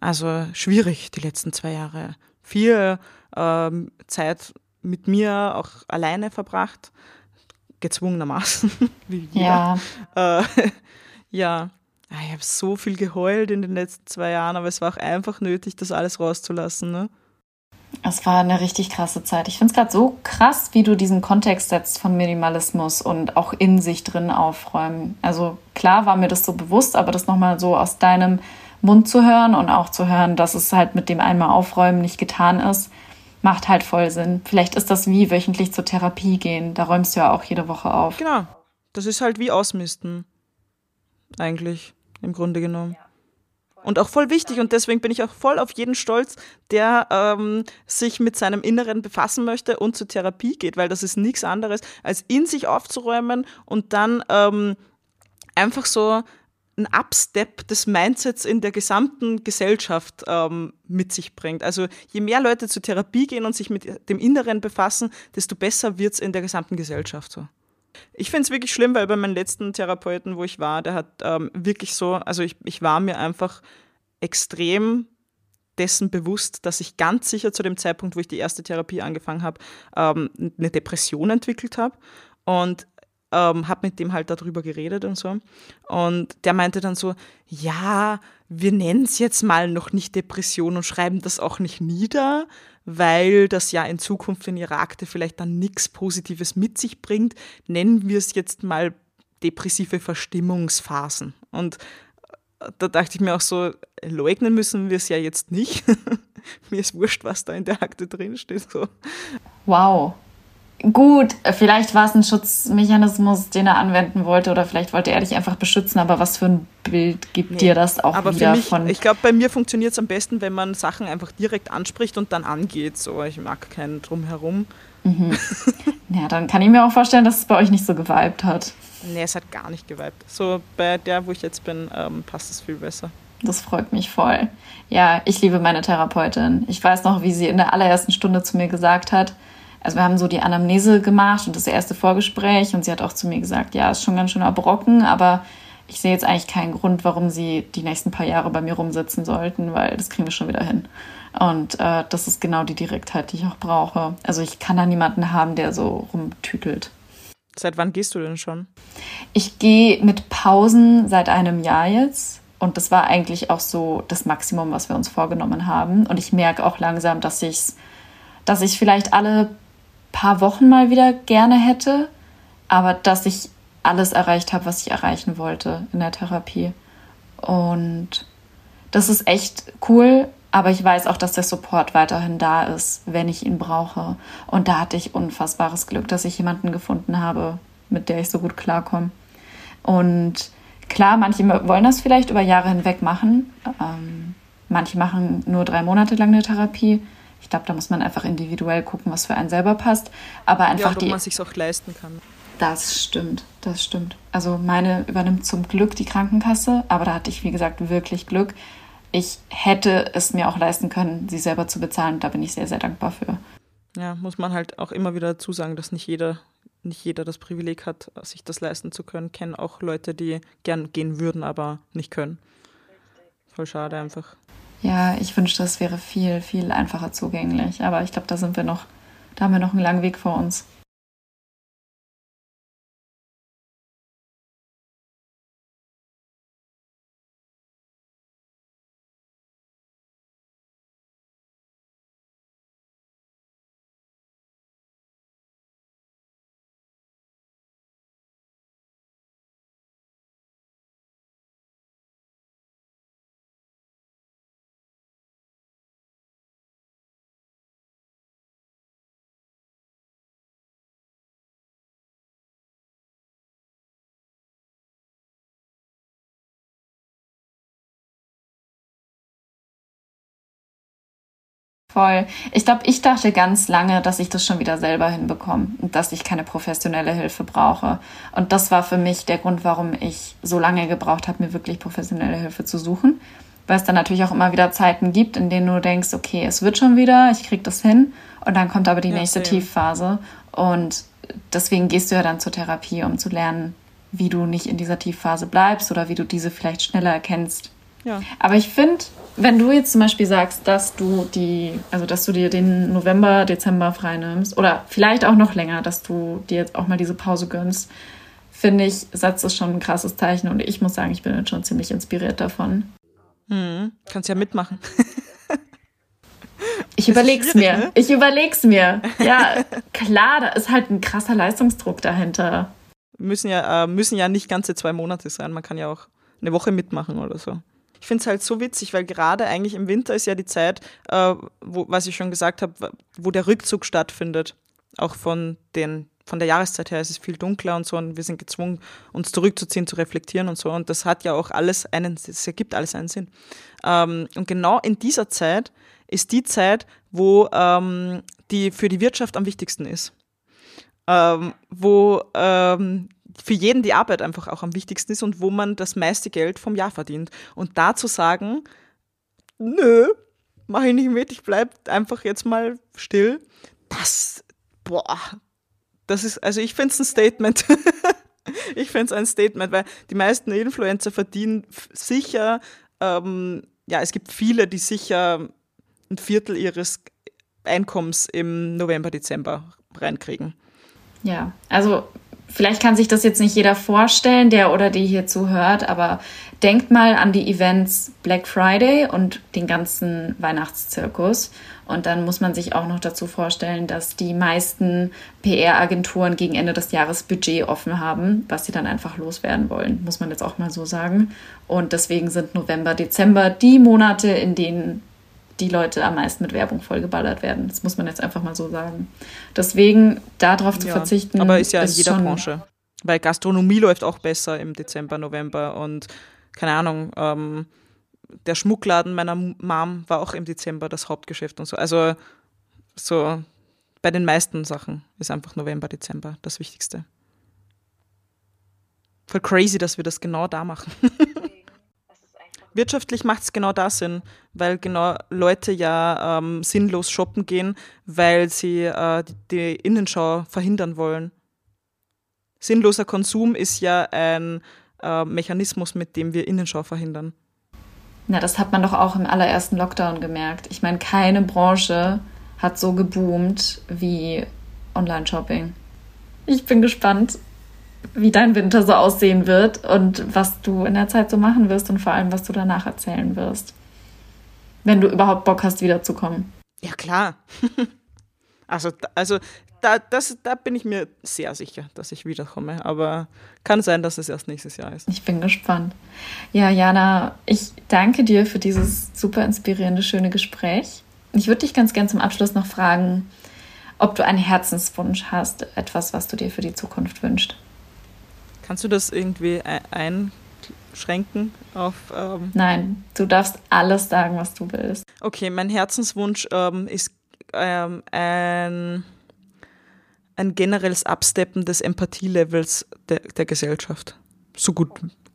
also schwierig die letzten zwei Jahre. Viel ähm, Zeit mit mir auch alleine verbracht gezwungenermaßen. ja. Äh, ja. Ah, ich habe so viel geheult in den letzten zwei Jahren, aber es war auch einfach nötig, das alles rauszulassen. Ne? Es war eine richtig krasse Zeit. Ich finde es gerade so krass, wie du diesen Kontext setzt von Minimalismus und auch in sich drin aufräumen. Also klar war mir das so bewusst, aber das nochmal so aus deinem Mund zu hören und auch zu hören, dass es halt mit dem einmal aufräumen nicht getan ist, macht halt voll Sinn. Vielleicht ist das wie wöchentlich zur Therapie gehen. Da räumst du ja auch jede Woche auf. Genau. Das ist halt wie Ausmisten. Eigentlich im Grunde genommen. Und auch voll wichtig und deswegen bin ich auch voll auf jeden stolz, der ähm, sich mit seinem Inneren befassen möchte und zur Therapie geht, weil das ist nichts anderes, als in sich aufzuräumen und dann ähm, einfach so ein Upstep des Mindsets in der gesamten Gesellschaft ähm, mit sich bringt. Also je mehr Leute zur Therapie gehen und sich mit dem Inneren befassen, desto besser wird es in der gesamten Gesellschaft so. Ich finde es wirklich schlimm, weil bei meinem letzten Therapeuten, wo ich war, der hat ähm, wirklich so, also ich, ich war mir einfach extrem dessen bewusst, dass ich ganz sicher zu dem Zeitpunkt, wo ich die erste Therapie angefangen habe, ähm, eine Depression entwickelt habe. Und ähm, habe mit dem halt darüber geredet und so. Und der meinte dann so, ja, wir nennen es jetzt mal noch nicht Depression und schreiben das auch nicht nieder, weil das ja in Zukunft in Irakte vielleicht dann nichts Positives mit sich bringt. Nennen wir es jetzt mal depressive Verstimmungsphasen. Und äh, da dachte ich mir auch so, leugnen müssen wir es ja jetzt nicht. mir ist wurscht, was da in der Akte drin steht. So. Wow, Gut, vielleicht war es ein Schutzmechanismus, den er anwenden wollte, oder vielleicht wollte er dich einfach beschützen, aber was für ein Bild gibt nee, dir das auch aber wieder mich, von? Ich glaube, bei mir funktioniert es am besten, wenn man Sachen einfach direkt anspricht und dann angeht. So, ich mag keinen drumherum. Mhm. ja, dann kann ich mir auch vorstellen, dass es bei euch nicht so geweibt hat. Nee, es hat gar nicht geweibt. So bei der, wo ich jetzt bin, ähm, passt es viel besser. Das freut mich voll. Ja, ich liebe meine Therapeutin. Ich weiß noch, wie sie in der allerersten Stunde zu mir gesagt hat, also wir haben so die Anamnese gemacht und das erste Vorgespräch und sie hat auch zu mir gesagt, ja, ist schon ganz schön Brocken, aber ich sehe jetzt eigentlich keinen Grund, warum sie die nächsten paar Jahre bei mir rumsitzen sollten, weil das kriegen wir schon wieder hin. Und äh, das ist genau die Direktheit, die ich auch brauche. Also ich kann da niemanden haben, der so rumtütelt. Seit wann gehst du denn schon? Ich gehe mit Pausen seit einem Jahr jetzt. Und das war eigentlich auch so das Maximum, was wir uns vorgenommen haben. Und ich merke auch langsam, dass ich dass ich vielleicht alle paar Wochen mal wieder gerne hätte, aber dass ich alles erreicht habe, was ich erreichen wollte in der Therapie. Und das ist echt cool, aber ich weiß auch, dass der Support weiterhin da ist, wenn ich ihn brauche. Und da hatte ich unfassbares Glück, dass ich jemanden gefunden habe, mit der ich so gut klarkomme. Und klar, manche wollen das vielleicht über Jahre hinweg machen. Ähm, manche machen nur drei Monate lang eine Therapie. Ich glaube, da muss man einfach individuell gucken, was für einen selber passt. Aber einfach ja, die. man sich auch leisten kann. Das stimmt, das stimmt. Also meine übernimmt zum Glück die Krankenkasse, aber da hatte ich, wie gesagt, wirklich Glück. Ich hätte es mir auch leisten können, sie selber zu bezahlen. Da bin ich sehr, sehr dankbar für. Ja, muss man halt auch immer wieder dazu sagen, dass nicht jeder, nicht jeder das Privileg hat, sich das leisten zu können. Kennen auch Leute, die gern gehen würden, aber nicht können. Voll schade einfach. Ja, ich wünschte, es wäre viel, viel einfacher zugänglich. Aber ich glaube, da sind wir noch, da haben wir noch einen langen Weg vor uns. Voll. Ich glaube, ich dachte ganz lange, dass ich das schon wieder selber hinbekomme und dass ich keine professionelle Hilfe brauche. Und das war für mich der Grund, warum ich so lange gebraucht habe, mir wirklich professionelle Hilfe zu suchen. Weil es dann natürlich auch immer wieder Zeiten gibt, in denen du denkst, okay, es wird schon wieder, ich krieg das hin. Und dann kommt aber die ja, nächste same. Tiefphase. Und deswegen gehst du ja dann zur Therapie, um zu lernen, wie du nicht in dieser Tiefphase bleibst oder wie du diese vielleicht schneller erkennst. Ja. Aber ich finde, wenn du jetzt zum Beispiel sagst, dass du die, also dass du dir den November, Dezember freinimmst oder vielleicht auch noch länger, dass du dir jetzt auch mal diese Pause gönnst, finde ich, setzt es schon ein krasses Zeichen und ich muss sagen, ich bin jetzt schon ziemlich inspiriert davon. Mhm. Kannst ja mitmachen. Ich überleg's mir. Ne? Ich überleg's mir. Ja, klar, da ist halt ein krasser Leistungsdruck dahinter. Müssen ja, äh, müssen ja nicht ganze zwei Monate sein. Man kann ja auch eine Woche mitmachen oder so. Ich finde es halt so witzig, weil gerade eigentlich im Winter ist ja die Zeit, äh, wo, was ich schon gesagt habe, wo der Rückzug stattfindet. Auch von, den, von der Jahreszeit her ist es viel dunkler und so und wir sind gezwungen, uns zurückzuziehen, zu reflektieren und so. Und das hat ja auch alles einen, es ergibt alles einen Sinn. Ähm, und genau in dieser Zeit ist die Zeit, wo ähm, die für die Wirtschaft am wichtigsten ist. Ähm, wo ähm, für jeden die Arbeit einfach auch am wichtigsten ist und wo man das meiste Geld vom Jahr verdient. Und da zu sagen, nö, mache ich nicht mit, ich bleibe einfach jetzt mal still, das, boah, das ist, also ich finde es ein Statement. ich finde es ein Statement, weil die meisten Influencer verdienen sicher, ähm, ja, es gibt viele, die sicher ein Viertel ihres Einkommens im November, Dezember reinkriegen. Ja, also vielleicht kann sich das jetzt nicht jeder vorstellen, der oder die hier zuhört, aber denkt mal an die Events Black Friday und den ganzen Weihnachtszirkus. Und dann muss man sich auch noch dazu vorstellen, dass die meisten PR-Agenturen gegen Ende des Jahres Budget offen haben, was sie dann einfach loswerden wollen, muss man jetzt auch mal so sagen. Und deswegen sind November, Dezember die Monate, in denen die Leute am meisten mit Werbung vollgeballert werden. Das muss man jetzt einfach mal so sagen. Deswegen darauf zu ja, verzichten. Aber ist ja in jeder Branche. Weil Gastronomie läuft auch besser im Dezember, November und keine Ahnung, ähm, der Schmuckladen meiner Mom war auch im Dezember das Hauptgeschäft und so. Also so bei den meisten Sachen ist einfach November, Dezember das Wichtigste. Voll crazy, dass wir das genau da machen. wirtschaftlich macht es genau das Sinn, weil genau Leute ja ähm, sinnlos shoppen gehen, weil sie äh, die Innenschau verhindern wollen. Sinnloser Konsum ist ja ein äh, Mechanismus, mit dem wir Innenschau verhindern. Na, das hat man doch auch im allerersten Lockdown gemerkt. Ich meine, keine Branche hat so geboomt wie Online-Shopping. Ich bin gespannt, wie dein Winter so aussehen wird und was du in der Zeit so machen wirst und vor allem, was du danach erzählen wirst. Wenn du überhaupt Bock hast, wiederzukommen. Ja, klar. also, also da, das, da bin ich mir sehr sicher, dass ich wiederkomme. Aber kann sein, dass es erst nächstes Jahr ist. Ich bin gespannt. Ja, Jana, ich danke dir für dieses super inspirierende, schöne Gespräch. Ich würde dich ganz gern zum Abschluss noch fragen, ob du einen Herzenswunsch hast, etwas, was du dir für die Zukunft wünschst. Kannst du das irgendwie einschränken auf. Ähm Nein, du darfst alles sagen, was du willst. Okay, mein Herzenswunsch ähm, ist ähm, ein, ein generelles Absteppen des Empathielevels der, der Gesellschaft. So gut,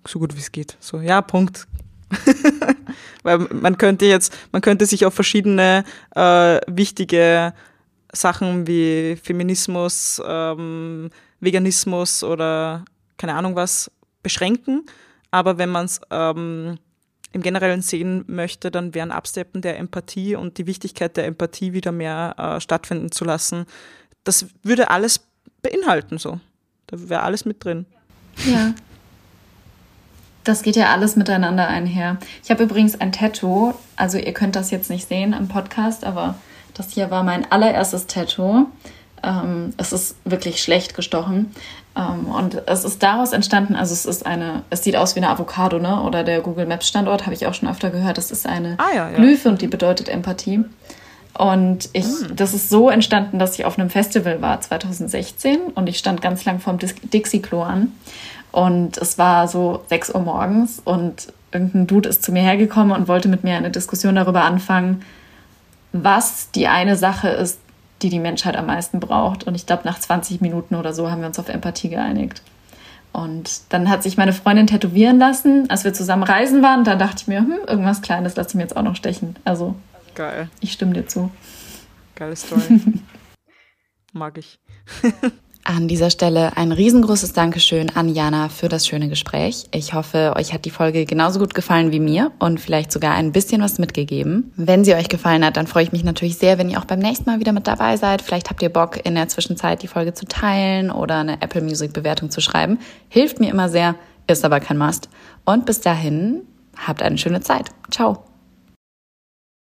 so gut wie es geht. So, ja, Punkt. Weil man könnte jetzt, man könnte sich auf verschiedene äh, wichtige Sachen wie Feminismus, ähm, Veganismus oder keine Ahnung was beschränken. Aber wenn man es ähm, im Generellen sehen möchte, dann wären Absteppen der Empathie und die Wichtigkeit der Empathie wieder mehr äh, stattfinden zu lassen. Das würde alles beinhalten so. Da wäre alles mit drin. Ja. Das geht ja alles miteinander einher. Ich habe übrigens ein Tattoo. Also ihr könnt das jetzt nicht sehen am Podcast, aber das hier war mein allererstes Tattoo. Ähm, es ist wirklich schlecht gestochen. Ähm, und es ist daraus entstanden, also es ist eine, es sieht aus wie eine Avocado, ne? Oder der Google Maps Standort, habe ich auch schon öfter gehört. Das ist eine ah, ja, ja. Glyphe und die bedeutet Empathie. Und ich, hm. das ist so entstanden, dass ich auf einem Festival war 2016 und ich stand ganz lang vorm Dixie-Klo an. Und es war so 6 Uhr morgens und irgendein Dude ist zu mir hergekommen und wollte mit mir eine Diskussion darüber anfangen, was die eine Sache ist, die die Menschheit am meisten braucht. Und ich glaube, nach 20 Minuten oder so haben wir uns auf Empathie geeinigt. Und dann hat sich meine Freundin tätowieren lassen, als wir zusammen reisen waren. Da dachte ich mir, hm, irgendwas Kleines lasse ich mir jetzt auch noch stechen. Also, geil. Ich stimme dir zu. Geile Story. Mag ich. An dieser Stelle ein riesengroßes Dankeschön an Jana für das schöne Gespräch. Ich hoffe, euch hat die Folge genauso gut gefallen wie mir und vielleicht sogar ein bisschen was mitgegeben. Wenn sie euch gefallen hat, dann freue ich mich natürlich sehr, wenn ihr auch beim nächsten Mal wieder mit dabei seid. Vielleicht habt ihr Bock, in der Zwischenzeit die Folge zu teilen oder eine Apple Music Bewertung zu schreiben. Hilft mir immer sehr, ist aber kein Must. Und bis dahin, habt eine schöne Zeit. Ciao.